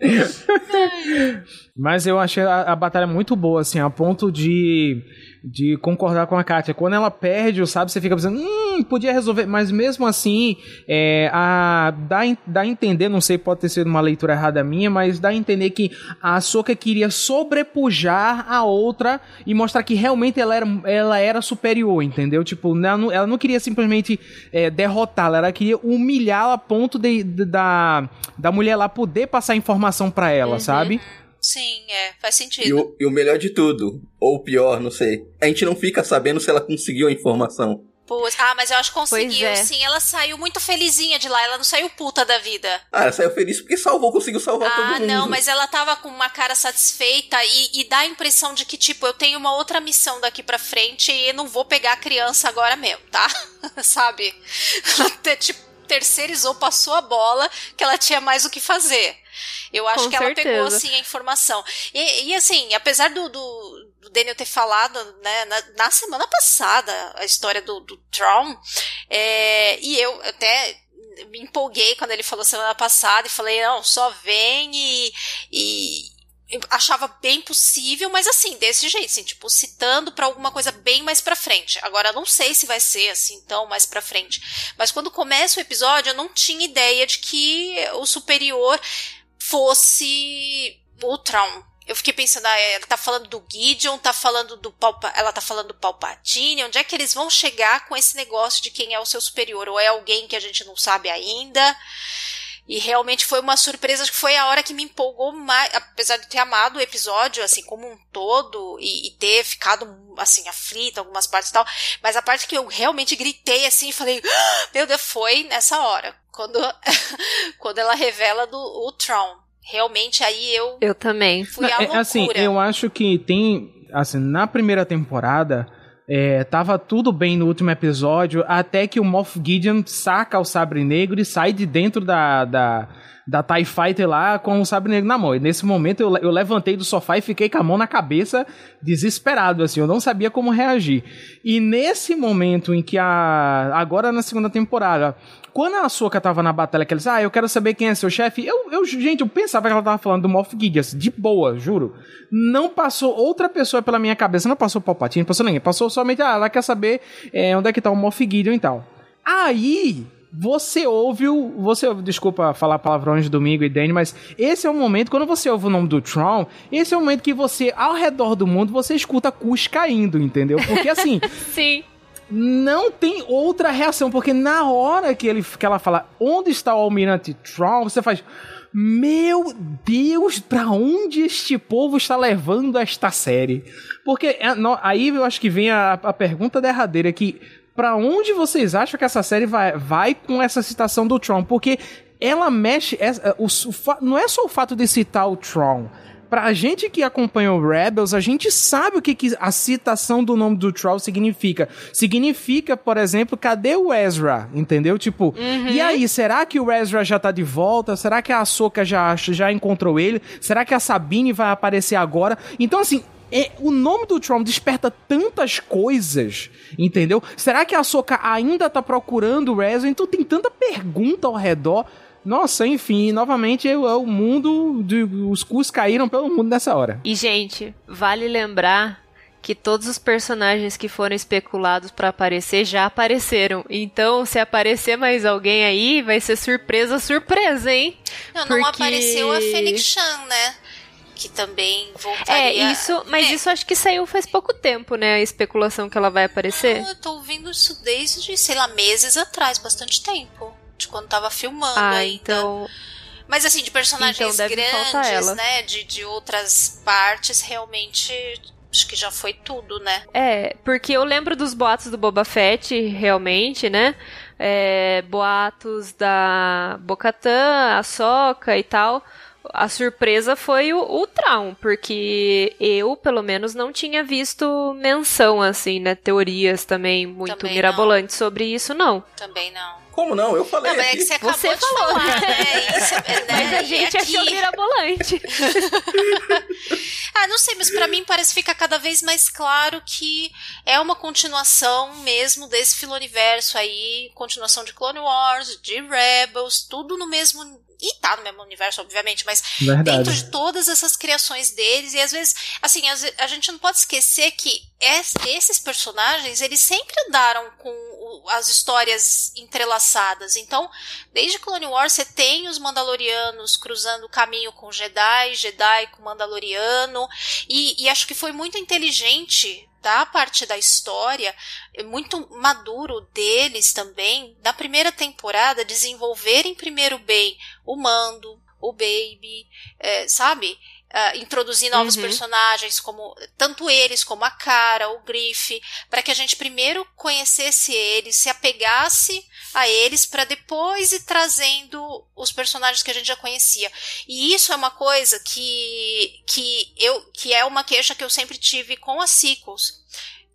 Mas eu achei a, a batalha muito boa, assim, a ponto de, de concordar com a Kátia. Quando ela perde, sabe, você fica pensando, hum, podia resolver. Mas mesmo assim, é, a, dá, a- dá a entender, não sei, pode ter sido uma leitura errada minha, mas dá a entender que a Soka queria sobrepujar a outra e mostrar que realmente ela era, ela era superior, entendeu? Tipo, ela não, ela não queria simplesmente é, derrotá-la, ela queria humilhá-la a ponto de, de- da, da mulher lá poder passar informação pra ela, sabe? Sim, é, faz sentido. E o, e o melhor de tudo, ou pior, não sei, a gente não fica sabendo se ela conseguiu a informação. Pois- ah, mas eu acho que conseguiu, é. sim. Ela saiu muito felizinha de lá, ela não saiu puta da vida. Ah, ela saiu feliz porque salvou, conseguiu salvar todo Ah, mundo. não, mas ela tava com uma cara satisfeita e, e dá a impressão de que, tipo, eu tenho uma outra missão daqui pra frente e não vou pegar a criança agora mesmo, tá? Sabe? Ela até, tipo, terceirizou, passou a bola, que ela tinha mais o que fazer. Eu acho Com que ela pegou, certeza. assim, a informação. E, e, assim, apesar do, do Daniel ter falado, né, na, na semana passada, a história do, do Tron, é, e eu até me empolguei quando ele falou semana passada e falei, não, só vem e, e achava bem possível, mas assim, desse jeito, assim, tipo, citando pra alguma coisa bem mais pra frente. Agora, não sei se vai ser assim tão mais pra frente. Mas quando começa o episódio, eu não tinha ideia de que o superior fosse o Tron. Eu fiquei pensando, ah, ela tá falando do Gideon, tá falando do Palpa, ela tá falando do Palpatine, onde é que eles vão chegar com esse negócio de quem é o seu superior? Ou é alguém que a gente não sabe ainda? E realmente foi uma surpresa, acho que foi a hora que me empolgou mais, apesar de ter amado o episódio, assim, como um todo, e, e ter ficado, assim, aflita algumas partes e tal, mas a parte que eu realmente gritei, assim, e falei, ah, meu Deus, foi nessa hora, quando, quando ela revela do, o Tron. Realmente aí eu... Eu também. Fui à É, loucura. assim, eu acho que tem, assim, na primeira temporada, é, tava tudo bem no último episódio, até que o Moff Gideon saca o sabre negro e sai de dentro da, da, da TIE Fighter lá com o sabre negro na mão. E nesse momento eu, eu levantei do sofá e fiquei com a mão na cabeça, desesperado, assim, eu não sabia como reagir. E nesse momento em que a. Agora na segunda temporada. Quando a Ahsoka tava na batalha, que ela disse, ah, eu quero saber quem é seu chefe, eu, eu, gente, eu pensava que ela tava falando do Moff Gideon, assim, de boa, juro. Não passou outra pessoa pela minha cabeça, não passou Palpatine, não passou ninguém, passou somente, ah, ela quer saber é, onde é que tá o Moff Gideon e tal. Aí, você ouve o. Você, desculpa falar palavrões de domingo e Danny, mas esse é o momento, quando você ouve o nome do Tron, esse é o momento que você, ao redor do mundo, você escuta Cus caindo, entendeu? Porque assim. Sim. Não tem outra reação, porque na hora que, ele, que ela fala onde está o Almirante Tron, você faz. Meu Deus, pra onde este povo está levando esta série? Porque é, aí eu acho que vem a, a pergunta derradeira que pra onde vocês acham que essa série vai, vai com essa citação do Tron? Porque ela mexe. essa- o, o não é só o fato de citar o Tron. Pra gente que acompanha o Rebels, a gente sabe o que, que a citação do nome do Troll significa. Significa, por exemplo, cadê o Ezra? Entendeu? Tipo, e aí, será que o Ezra já tá de volta? Será que a Ahsoka já, já encontrou ele? Será que a Sabine vai aparecer agora? Então, assim, é, o nome do Tron desperta tantas coisas, entendeu? Será que a Ahsoka ainda tá procurando o Ezra? Então tem tanta pergunta ao redor. Nossa, enfim, novamente é, o- é o mundo. De, os cus caíram pelo mundo nessa hora. E, gente, vale lembrar que todos os personagens que foram especulados pra aparecer já apareceram. Então, se aparecer mais alguém aí, vai ser surpresa, surpresa, hein? Não, não Porque- apareceu a Fênix Chan, né? Que também voltaria... É, isso, mas É. isso acho que saiu faz pouco tempo, né? A especulação que ela vai aparecer. Não, eu tô ouvindo isso desde, sei lá, meses atrás, bastante tempo. De quando tava filmando Ah, ainda. então. Mas assim, de personagens Então grandes, né? De, de outras partes, realmente. Acho que já foi tudo, né? É, porque eu lembro dos boatos do Boba Fett, realmente, né? É, boatos da Bocatã, a Soca e tal. A surpresa foi o, o Traum, porque eu, pelo menos, não tinha visto menção, assim, né? Teorias também muito Também mirabolantes sobre isso, não. Também não. Como não? Eu falei Não, mas é que você acabou Você de falou. falar, né? Isso, é, né? Mas a gente aqui- achou mirabolante. Ah, não sei, mas pra mim parece ficar cada vez mais claro que é uma continuação mesmo desse filoniverso aí, continuação de Clone Wars, de Rebels, tudo no mesmo e tá no mesmo universo, obviamente, mas Verdade. dentro de todas essas criações deles, e às vezes, assim, a gente não pode esquecer que es- esses personagens, eles sempre andaram com as histórias entrelaçadas. Então, desde Clone Wars, você tem os Mandalorianos cruzando o caminho com Jedi, Jedi com Mandaloriano, e, e acho que foi muito inteligente da parte da história, é muito maduro deles também, na primeira temporada, desenvolverem primeiro bem o Mando, o Baby, é, sabe? Ah, introduzir novos Uhum. personagens, como tanto eles como a Cara, o Griff, para que a gente primeiro conhecesse eles, se apegasse a eles, para depois ir trazendo os personagens que a gente já conhecia. E isso é uma coisa que, que, eu, que é uma queixa que eu sempre tive com as sequels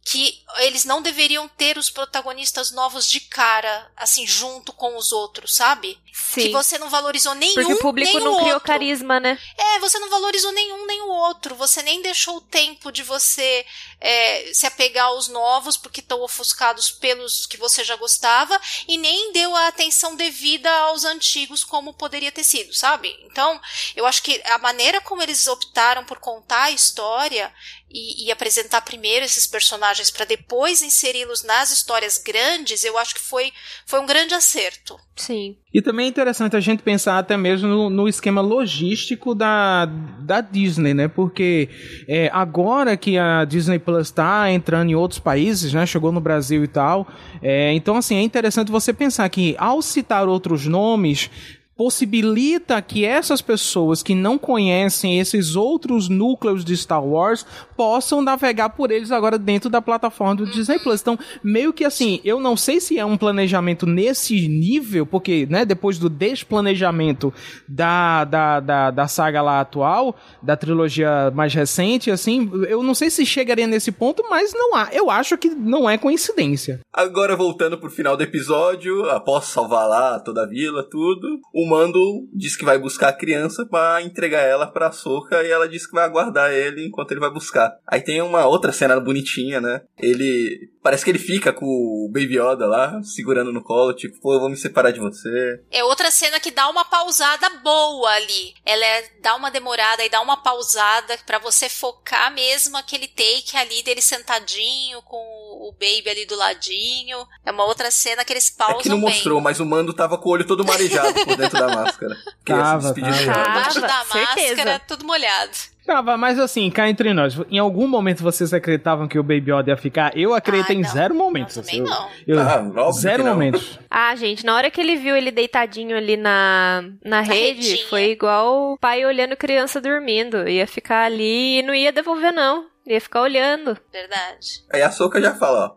que eles não deveriam ter os protagonistas novos de cara, assim, junto com os outros, sabe? Sim. Que você não valorizou nenhum Porque o público nem não o criou outro. carisma, né? É, você não valorizou nenhum nem o outro. Você nem deixou o tempo de você é, se apegar aos novos, porque estão ofuscados pelos que você já gostava, e nem deu a atenção devida aos antigos, como poderia ter sido, sabe? Então, eu acho que a maneira como eles optaram por contar a história e, e apresentar primeiro esses personagens para depois inseri-los nas histórias grandes, eu acho que foi, foi um grande acerto. Sim. E também é interessante a gente pensar até mesmo no, no esquema logístico da, da Disney, né? Porque é, agora que a Disney Plus está entrando em outros países, né? Chegou no Brasil e tal. é, então, assim, é interessante você pensar que ao citar outros nomes, possibilita que essas pessoas que não conhecem esses outros núcleos de Star Wars possam navegar por eles agora dentro da plataforma do Disney Plus. Então, meio que assim, eu não sei se é um planejamento nesse nível, porque, né, depois do desplanejamento da, da, da, da saga lá atual, da trilogia mais recente, assim, eu não sei se chegaria nesse ponto, mas não há. Eu acho que não é coincidência. Agora, voltando pro final do episódio, após salvar lá toda a vila, tudo, o Mando diz que vai buscar a criança para entregar ela pra Soca e ela diz que vai aguardar ele enquanto ele vai buscar. Aí tem uma outra cena bonitinha, né? Ele. Parece que ele fica com o Baby Yoda lá, segurando no colo, tipo, pô, eu vou me separar de você. É outra cena que dá uma pausada boa ali. Ela é, dá uma demorada e dá uma pausada para você focar mesmo aquele take ali dele sentadinho com o Baby ali do ladinho. É uma outra cena que eles pausam É que não bem. mostrou, mas o Mando tava com o olho todo marejado por dentro da máscara. Que ia se Tava, despedir tava. Embaixo da certeza. máscara, tudo molhado. Tava, mas assim, cá entre nós, em algum momento vocês acreditavam que o Baby Yoda ia ficar? Eu acreditei Ah, em não. zero momentos. Eu também eu, não. eu- Ah, zero não. momentos. Ah, gente, na hora que ele viu ele deitadinho ali na, na rede, redinha. foi igual o pai olhando criança dormindo. Ia ficar ali e não ia devolver, não. Ia ficar olhando. Verdade. Aí a Soca já fala, ó,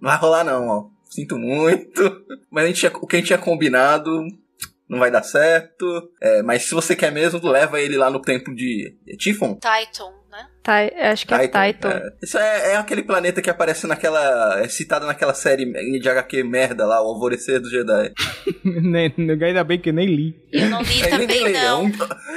não vai rolar não, ó. Sinto muito. Mas a gente tinha- o que a gente tinha combinado não vai dar certo. É, mas se você quer mesmo, leva ele lá no templo de Tifon. Titan, né? Tai- acho que é Titan. É. Isso é, é aquele planeta que aparece naquela. É citado naquela série de HQ merda lá, o Alvorecer do Jedi. Nem- Ainda bem que nem li. Eu não li É, nem- nem também, leio, não. um-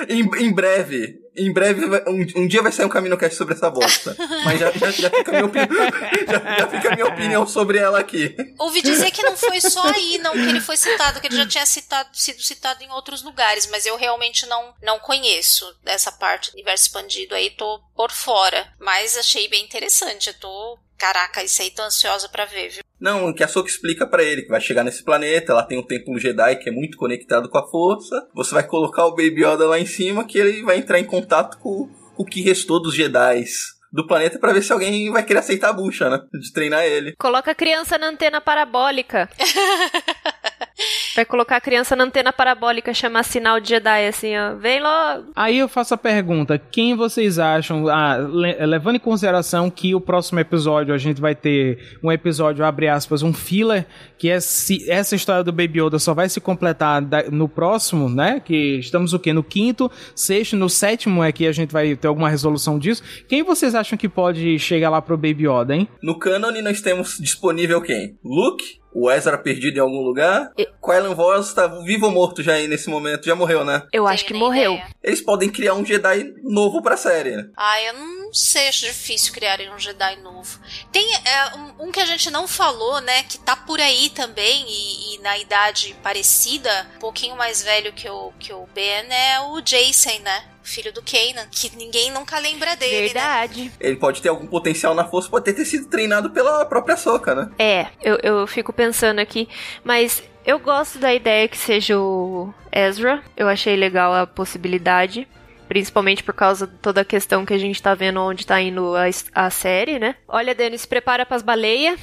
em, em breve. Em breve, um, um dia vai sair um Caminho Cast sobre essa bosta. Mas já, já, já fica a minha opinião, já, já fica a minha opinião sobre ela aqui. Ouvi dizer que não foi só aí, não, que ele foi citado, que ele já tinha citado, sido citado em outros lugares, mas eu realmente não, não conheço essa parte do universo expandido aí, tô por fora. Mas achei bem interessante, eu tô. Caraca, isso aí tô ansiosa pra ver, viu? Não, que a Soka explica pra ele que vai chegar nesse planeta, ela tem um templo Jedi que é muito conectado com a força. Você vai colocar o Baby Yoda lá em cima que ele vai entrar em contato com o que restou dos Jedi do planeta pra ver se alguém vai querer aceitar a bucha, né? De treinar ele. Coloca a criança na antena parabólica. Vai colocar a criança na antena parabólica, chamar sinal de Jedi, assim, ó. Vem logo. Aí eu faço a pergunta: quem vocês acham, ah, le- levando em consideração que o próximo episódio a gente vai ter um episódio, abre aspas, um filler, que é se, essa história do Baby Yoda só vai se completar da- no próximo, né? Que estamos o quê? No quinto, sexto, no sétimo é que a gente vai ter alguma resolução disso. Quem vocês acham que pode chegar lá pro Baby Yoda, hein? No cânone nós temos disponível quem? Luke? O Ezra perdido em algum lugar? Kylan Voss tá vivo ou morto já aí nesse momento? Já morreu, né? Eu acho que morreu. Eles podem criar um Jedi novo pra série. Ah, eu não sei, acho difícil criarem um Jedi novo. Tem é, um, um que a gente não falou, né, que tá por aí também e, e na idade parecida, um pouquinho mais velho que o, que o Ben, é o Jason, né? Filho do Kanan, que ninguém nunca lembra dele, né? Verdade. Ele pode ter algum potencial na força, pode ter, sido treinado pela própria Soca, né? É, eu, eu fico pensando aqui, mas eu gosto da ideia que seja o Ezra. Eu achei legal a possibilidade. Principalmente por causa de toda a questão que a gente tá vendo onde tá indo a, a série, né? Olha, Denis, se prepara pras baleias.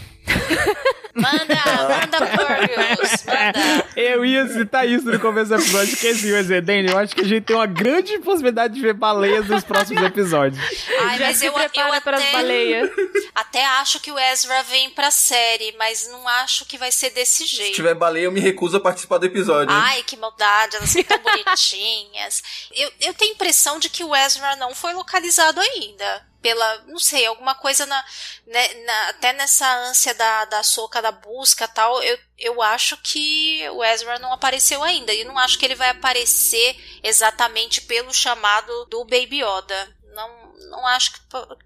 Manda, manda, Corvius, manda. Eu ia citar isso no começo do episódio, que esse Ezedane, eu acho que a gente tem uma grande possibilidade de ver baleias nos próximos episódios. Ai, Já mas se eu, eu até, baleias. até acho que o Ezra vem pra série, mas não acho que vai ser desse Se jeito. tiver baleia, eu me recuso a participar do episódio. hein? Ai, que maldade, elas são tão bonitinhas. Eu, eu tenho a impressão de que o Ezra não foi localizado ainda. Pela, não sei, alguma coisa na, né, na- até nessa ânsia da, da soca da busca tal, eu, eu acho que o Ezra não apareceu ainda. E não acho que ele vai aparecer exatamente pelo chamado do Baby Yoda. Não, não acho que.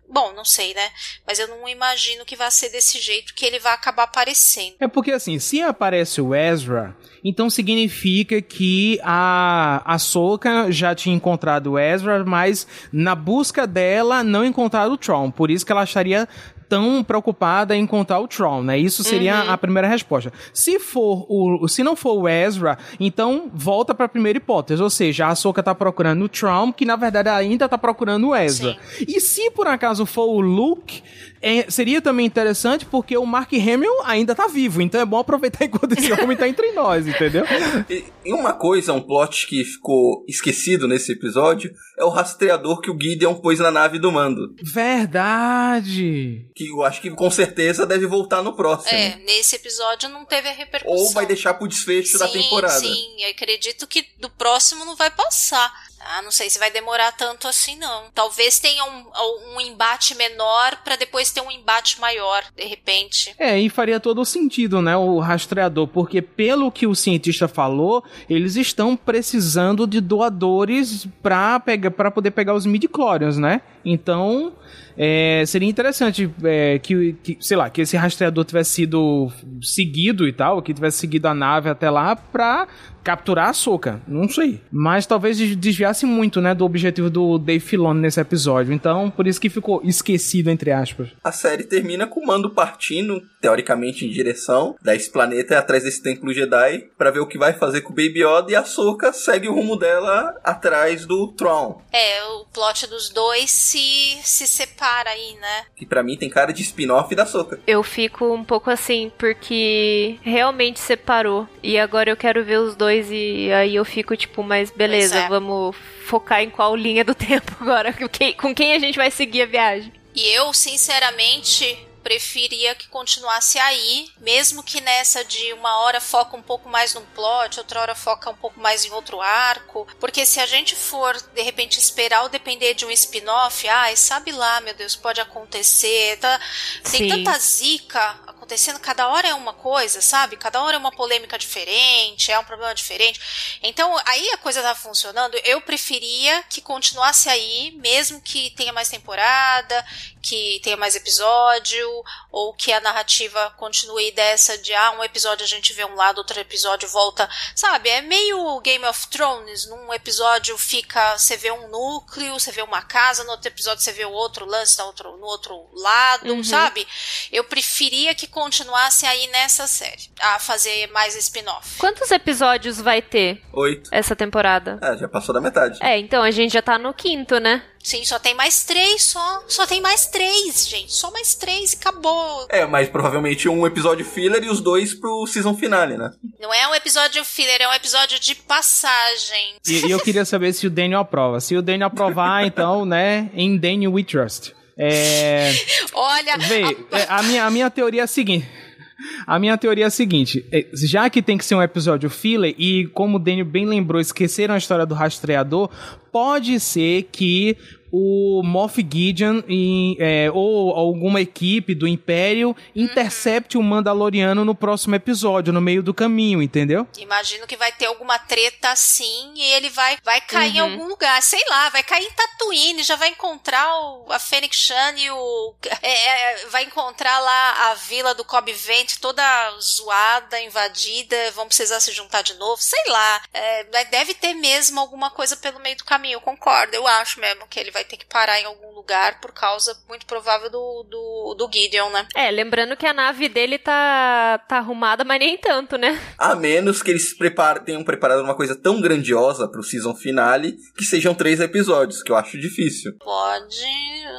Bom, não sei, né? Mas eu não imagino que vai ser desse jeito que ele vai acabar aparecendo. É porque assim, se aparece o Ezra, então significa que a a Soka já tinha encontrado o Ezra, mas na busca dela não encontrado o Tron. Por isso que ela acharia tão preocupada em encontrar o Tron, né? Isso seria Uhum. a primeira resposta. Se for o, se não for o Ezra, então volta pra primeira hipótese, ou seja, a Ahsoka tá procurando o Tron, que na verdade ainda tá procurando o Ezra. E se por acaso for o Luke, é, seria também interessante porque o Mark Hamill ainda tá vivo, então é bom aproveitar enquanto esse homem tá entre nós, entendeu? E, e uma coisa, um plot que ficou esquecido nesse episódio é o rastreador que o Gideon pôs na nave do mando. Verdade! Que eu acho que com certeza deve voltar no próximo. É, nesse episódio não teve a repercussão. Ou vai deixar pro desfecho da Sim, temporada. Sim, acredito que do próximo não vai passar. Ah, não sei se vai demorar tanto assim, não. Talvez tenha um, um embate menor pra depois ter um embate maior, de repente. É, e faria todo o sentido, né, o rastreador, porque pelo que o cientista falou, eles estão precisando de doadores pra, pegar, pra poder pegar os midi-chlorians, né? Então, é, seria interessante é, que, que, sei lá, que esse rastreador tivesse sido seguido e tal, que tivesse seguido a nave até lá pra capturar a Soca. Não sei. Mas talvez desviasse muito, né, do objetivo do Dave Filoni nesse episódio. Então, por isso que ficou esquecido, entre aspas. A série termina com o Mando partindo, teoricamente, em direção desse planeta e atrás desse templo Jedi pra ver o que vai fazer com o Baby Yoda e a Soka segue o rumo dela atrás do Tron. É, o plot dos dois se, se separa aí, né? Que pra mim tem cara de spin-off da Soka. Eu fico um pouco assim, porque realmente separou. E agora eu quero ver os dois e aí eu fico tipo, mas beleza, é. vamos focar em qual linha do tempo agora, com quem, com quem a gente vai seguir a viagem. E eu, sinceramente, preferia que continuasse aí, mesmo que nessa de uma hora foca um pouco mais num plot, outra hora foca um pouco mais em outro arco, porque se a gente for de repente esperar ou depender de um spin-off, ai, sabe lá, meu Deus, pode acontecer, tá, tem Sim. tanta zica acontecendo, cada hora é uma coisa, sabe? Cada hora é uma polêmica diferente, é um problema diferente. Então, aí a coisa tava funcionando, eu preferia que continuasse aí, mesmo que tenha mais temporada, que tenha mais episódio, ou que a narrativa continue dessa de ah, um episódio a gente vê um lado, outro episódio volta, sabe? É meio Game of Thrones, num episódio fica, você vê um núcleo, você vê uma casa, no outro episódio você vê o outro lance no outro, no outro lado, Uhum. sabe? Eu preferia que continuasse aí nessa série, a fazer mais spin-off. Quantos episódios vai ter Oito. essa temporada? Ah, já passou da metade. É, então a gente já tá no quinto, né? Sim, só tem mais três só. Só tem mais três, gente. Só mais três e acabou. É, mas provavelmente um episódio filler e os dois pro season finale, né? Não é um episódio filler, é um episódio de passagem. E, e eu queria saber se o Daniel aprova. Se o Daniel aprovar, então, né, em Daniel we trust. É, Olha, vê, é, a, minha, a minha teoria é a seguinte. A minha teoria é a seguinte: é, já que tem que ser um episódio filler, e como o Daniel bem lembrou, esqueceram a história do rastreador, pode ser que o Moff Gideon e, é, ou alguma equipe do Império intercepte o Mandaloriano no próximo episódio, no meio do caminho, entendeu? Imagino que vai ter alguma treta assim e ele vai, vai cair em Uhum. algum lugar, sei lá, vai cair em Tatooine, já vai encontrar o, a Fennec Shan e o. é, é, vai encontrar lá a vila do Cobb Vent toda zoada, invadida, vão precisar se juntar de novo, sei lá. É, deve ter mesmo alguma coisa pelo meio do caminho, eu concordo, eu acho mesmo que ele vai ter que parar em algum lugar por causa, muito provável, do, do, do Gideon, né? É, lembrando que a nave dele tá, tá arrumada, mas nem tanto, né? A menos que eles prepar- tenham preparado uma coisa tão grandiosa pro season finale que sejam três episódios, que eu acho difícil. Pode,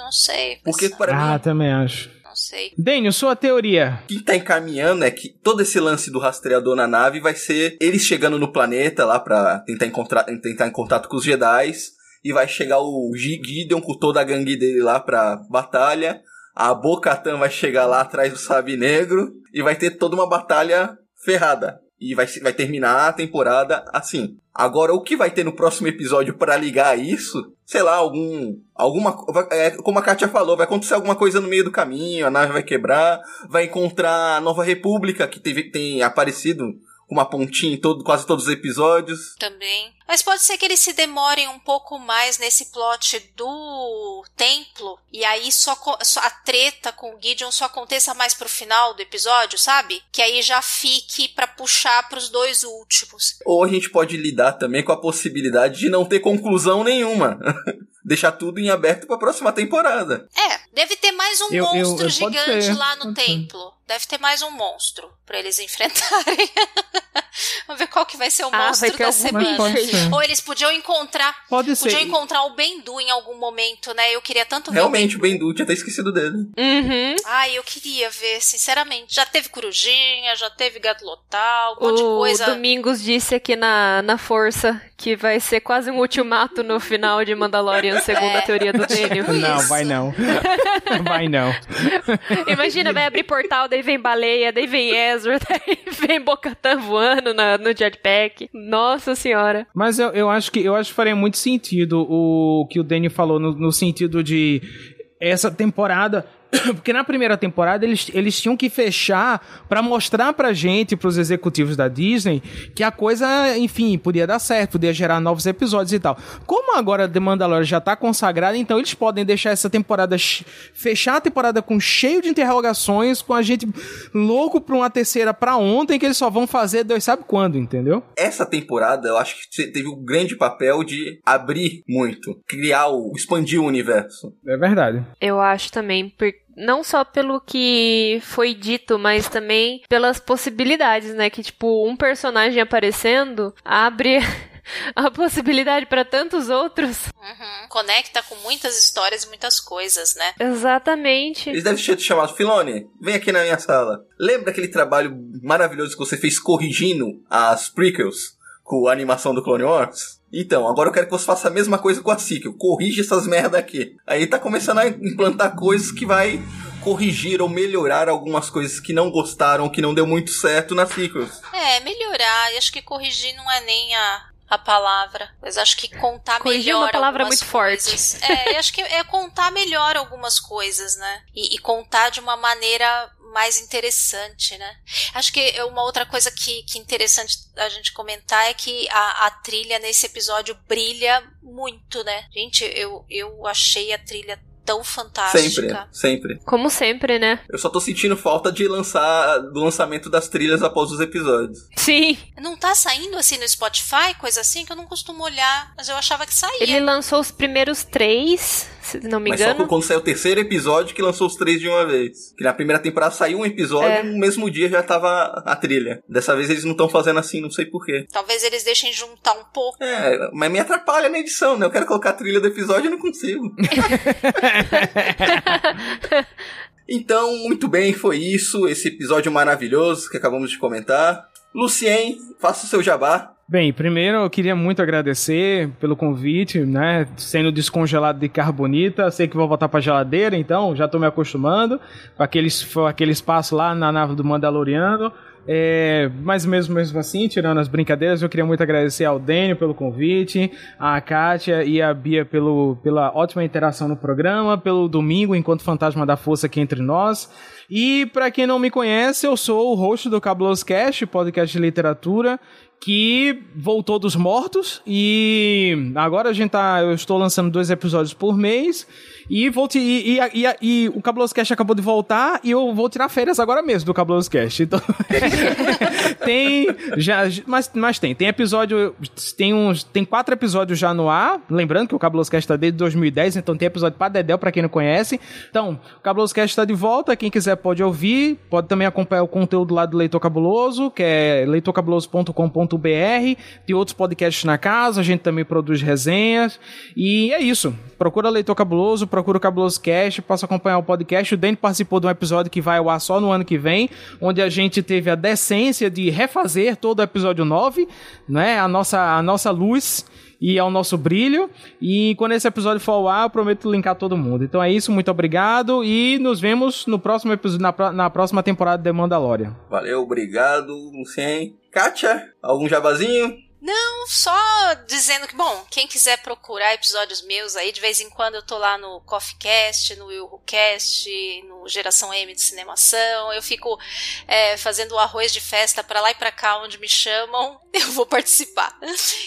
não sei. Porque para Ah, mim, também acho. Não sei. Daniel, sua teoria. o que tá encaminhando é que todo esse lance do rastreador na nave vai ser eles chegando no planeta lá pra tentar encontrar, tentar em contato com os Jedi. E vai chegar o Gi- Gideon com toda a gangue dele lá pra batalha. A Bo-Katan vai chegar lá atrás do Sabe Negro. E vai ter toda uma batalha ferrada. E vai, vai terminar a temporada assim. Agora, o que vai ter no próximo episódio pra ligar isso? Sei lá, algum. Alguma. É, como a Katia falou, vai acontecer alguma coisa no meio do caminho, a nave vai quebrar, vai encontrar a Nova República, que teve, tem aparecido uma pontinha em todo, quase todos os episódios. Também. Mas pode ser que eles se demorem um pouco mais nesse plot do templo. E aí só, só a treta com o Gideon só aconteça mais pro final do episódio, sabe? Que aí já fique pra puxar pros dois últimos. Ou a gente pode lidar também com a possibilidade de não ter conclusão nenhuma. Deixar tudo em aberto pra próxima temporada. É, Deve ter mais um Eu- eu- monstro eu- pode gigante ser, lá no templo. Deve ter mais um monstro pra eles enfrentarem. Vamos ver qual que vai ser o Ah, vai monstro da semana. pode ser. Ou eles podiam encontrar. Pode Podiam ser. encontrar o Bendu em algum momento, né? Eu queria tanto ver. Realmente, o Bendu tinha até esquecido dele. Uhum. Ai, eu queria ver, sinceramente. Já teve Corujinha, já teve Gato Lotal, um monte de O coisa. Domingos disse aqui na, na Força que vai ser quase um ultimato no final de Mandalorian, segundo a teoria do Daniel. Não, vai não. vai não. Imagina, vai abrir portal, daí vem baleia, daí vem Ezra, daí vem Bocatan voando na- no jetpack. Nossa senhora. Mas eu, eu acho que eu acho que faria muito sentido o que o Danny falou, no, no sentido de essa temporada. Porque na primeira temporada eles, eles tinham que fechar pra mostrar pra gente, pros executivos da Disney, que a coisa, enfim, podia dar certo, podia gerar novos episódios e tal. Como agora The Mandalorian já tá consagrada, então eles podem deixar essa temporada, fechar a temporada com cheio de interrogações, com a gente louco pra uma terceira pra ontem, que eles só vão fazer Deus sabe quando, entendeu? Essa temporada, eu acho que teve um grande papel de abrir muito, criar o, expandir o universo. É verdade. Eu acho também, por- não só pelo que foi dito, mas também pelas possibilidades, né? Que, tipo, um personagem aparecendo abre a possibilidade pra tantos outros. Uhum. Conecta com muitas histórias e muitas coisas, né? Exatamente. Eles devem ter te chamado, Filone, vem aqui na minha sala. Lembra aquele trabalho maravilhoso que você fez corrigindo as prequels com a animação do Clone Wars? Então, agora eu quero que você faça a mesma coisa com a sequel. Corrige essas merda aqui. Aí tá começando a implantar coisas que vai corrigir ou melhorar algumas coisas que não gostaram, que não deu muito certo nas sequels. É, melhorar. E acho que corrigir não é nem a, a palavra. Mas acho que contar Corrigir é melhor uma palavra muito forte. coisas. É, e acho que é contar melhor algumas coisas, né? E, e contar de uma maneira mais interessante, né? Acho que é uma outra coisa que, que é interessante a gente comentar é que a, a trilha nesse episódio brilha muito, né? Gente, eu, eu achei a trilha tão fantástica. Sempre, sempre. Como sempre, né? Eu só tô sentindo falta de lançar do lançamento das trilhas após os episódios. Sim. Não tá saindo assim no Spotify, coisa assim, que eu não costumo olhar, mas eu achava que saía. Ele lançou os primeiros três, se não me Mas só engano. que quando saiu o terceiro episódio que lançou os três de uma vez. Que na primeira temporada saiu um episódio É. e no mesmo dia já tava a trilha. Dessa vez eles não estão fazendo assim, não sei porquê. Talvez eles deixem juntar um pouco. É, mas me atrapalha na edição, né? Eu quero colocar a trilha do episódio e não consigo. então, muito bem, foi isso. Esse episódio maravilhoso que acabamos de comentar. Lucien, faça o seu jabá. Bem, primeiro eu queria muito agradecer pelo convite, né? Sendo descongelado de carbonita, sei que vou voltar pra geladeira, então já tô me acostumando com aqueles, com aquele espaço lá na nave do Mandaloriano. É, mas mesmo, mesmo assim, tirando as brincadeiras, eu queria muito agradecer ao Dênio pelo convite, a Kátia e a Bia pelo, pela ótima interação no programa, pelo domingo enquanto fantasma da força aqui entre nós. E para quem não me conhece, eu sou o host do Cabuloso Cast, podcast de literatura, que voltou dos mortos e agora a gente tá, eu estou lançando dois episódios por mês e vou te, e, e, e, e o Cabuloso Cast acabou de voltar e eu vou tirar férias agora mesmo do Cabuloso Cast. Então tem já, mas, mas tem, tem episódio, tem uns, tem quatro episódios já no ar. Lembrando que o Cabuloso Cast tá desde 2010, então tem episódio pra Dedel pra quem não conhece. Então, o Cabuloso Cast tá de volta, quem quiser pode ouvir, pode também acompanhar o conteúdo lá do Leitor Cabuloso, que é leitorcabuloso.com.br. Tem outros podcasts na casa, a gente também produz resenhas. E é isso. Procura Leitor Cabuloso, procura o Cabuloso Cast, passa a acompanhar o podcast. O Dani participou de um episódio que vai ao ar só no ano que vem, onde a gente teve a decência de refazer todo o episódio 9, né? A nossa, a nossa luz e ao nosso brilho. E quando esse episódio for ao ar, eu prometo linkar todo mundo. Então é isso, muito obrigado e nos vemos no próximo episódio, na, na próxima temporada de Mandalorian. Valeu, obrigado, Lucien. Kátia, algum jabazinho? Não, só dizendo que, bom, quem quiser procurar episódios meus aí, de vez em quando eu tô lá no CoffeeCast, no WilhoCast, no Geração M de Cinemação, eu fico é, fazendo arroz de festa pra lá e pra cá onde me chamam, eu vou participar.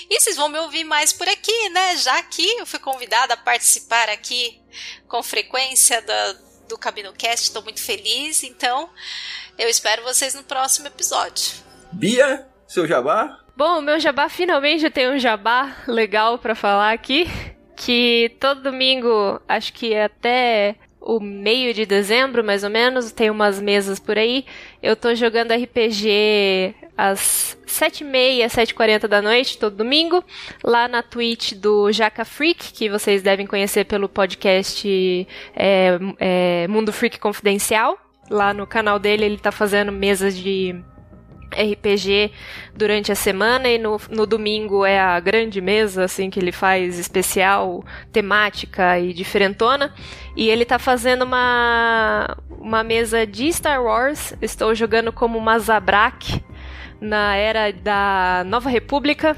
E vocês vão me ouvir mais por aqui, né? Já que eu fui convidada a participar aqui com frequência da, do CabinoCast, estou muito feliz, então eu espero vocês no próximo episódio. Bia, seu jabá? Bom, o meu jabá finalmente tem um jabá legal pra falar aqui. Que todo domingo, acho que até o meio de dezembro, mais ou menos, tem umas mesas por aí. Eu tô jogando RPG às 7h30, 7h40 da noite, todo domingo, lá na Twitch do Jaca Freak, que vocês devem conhecer pelo podcast é, é, Mundo Freak Confidencial. Lá no canal dele ele tá fazendo mesas de RPG durante a semana e no, no domingo é a grande mesa assim que ele faz especial, temática e diferentona. E ele tá fazendo uma uma mesa de Star Wars. Estou jogando como uma Zabrak na era da Nova República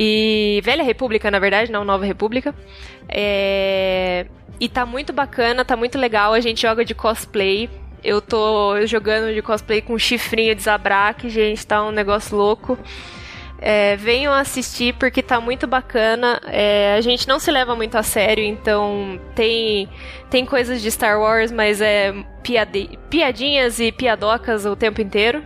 e Velha República, na verdade, não Nova República. É... E tá muito bacana, tá muito legal. A gente joga de cosplay. Eu tô jogando de cosplay com chifrinho de Zabrak, gente, tá um negócio louco. É, venham assistir porque tá muito bacana. É, a gente não se leva muito a sério, então tem, tem coisas de Star Wars, mas é piadi, piadinhas e piadocas o tempo inteiro.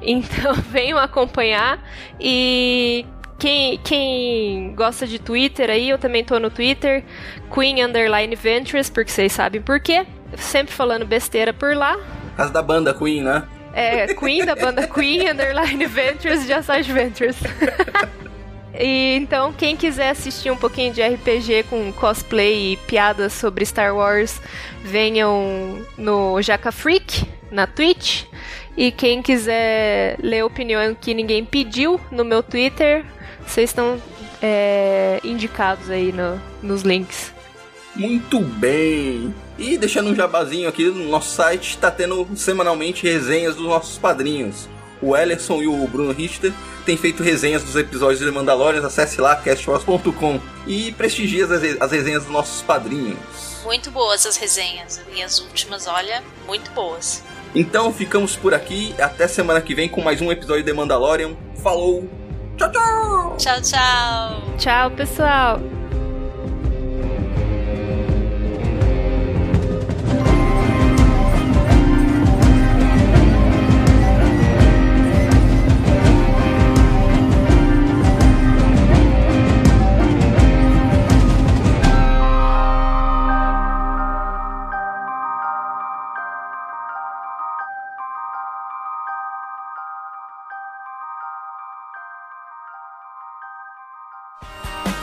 Então venham acompanhar e quem, quem gosta de Twitter aí, eu também tô no Twitter, Queen Underline Ventures, porque vocês sabem por quê. Sempre falando besteira por lá. Casa da banda Queen, né? É, Queen da banda Queen Underline Ventures de Assage Ventures. E então, quem quiser assistir um pouquinho de RPG com cosplay e piadas sobre Star Wars, venham no Jaca Freak, na Twitch. E quem quiser ler opinião que ninguém pediu no meu Twitter, vocês estão é, indicados aí no, nos links. Muito bem! E deixando um jabazinho aqui no nosso site, está tendo semanalmente resenhas dos nossos padrinhos. O Ellerson e o Bruno Richter têm feito resenhas dos episódios de Mandalorian, acesse lá castwars.com e prestigie as, as resenhas dos nossos padrinhos. Muito boas as resenhas. E as últimas, olha, muito boas. Então ficamos por aqui. Até semana que vem com mais um episódio de Mandalorian. Falou! Tchau, tchau! Tchau, tchau! Tchau, pessoal!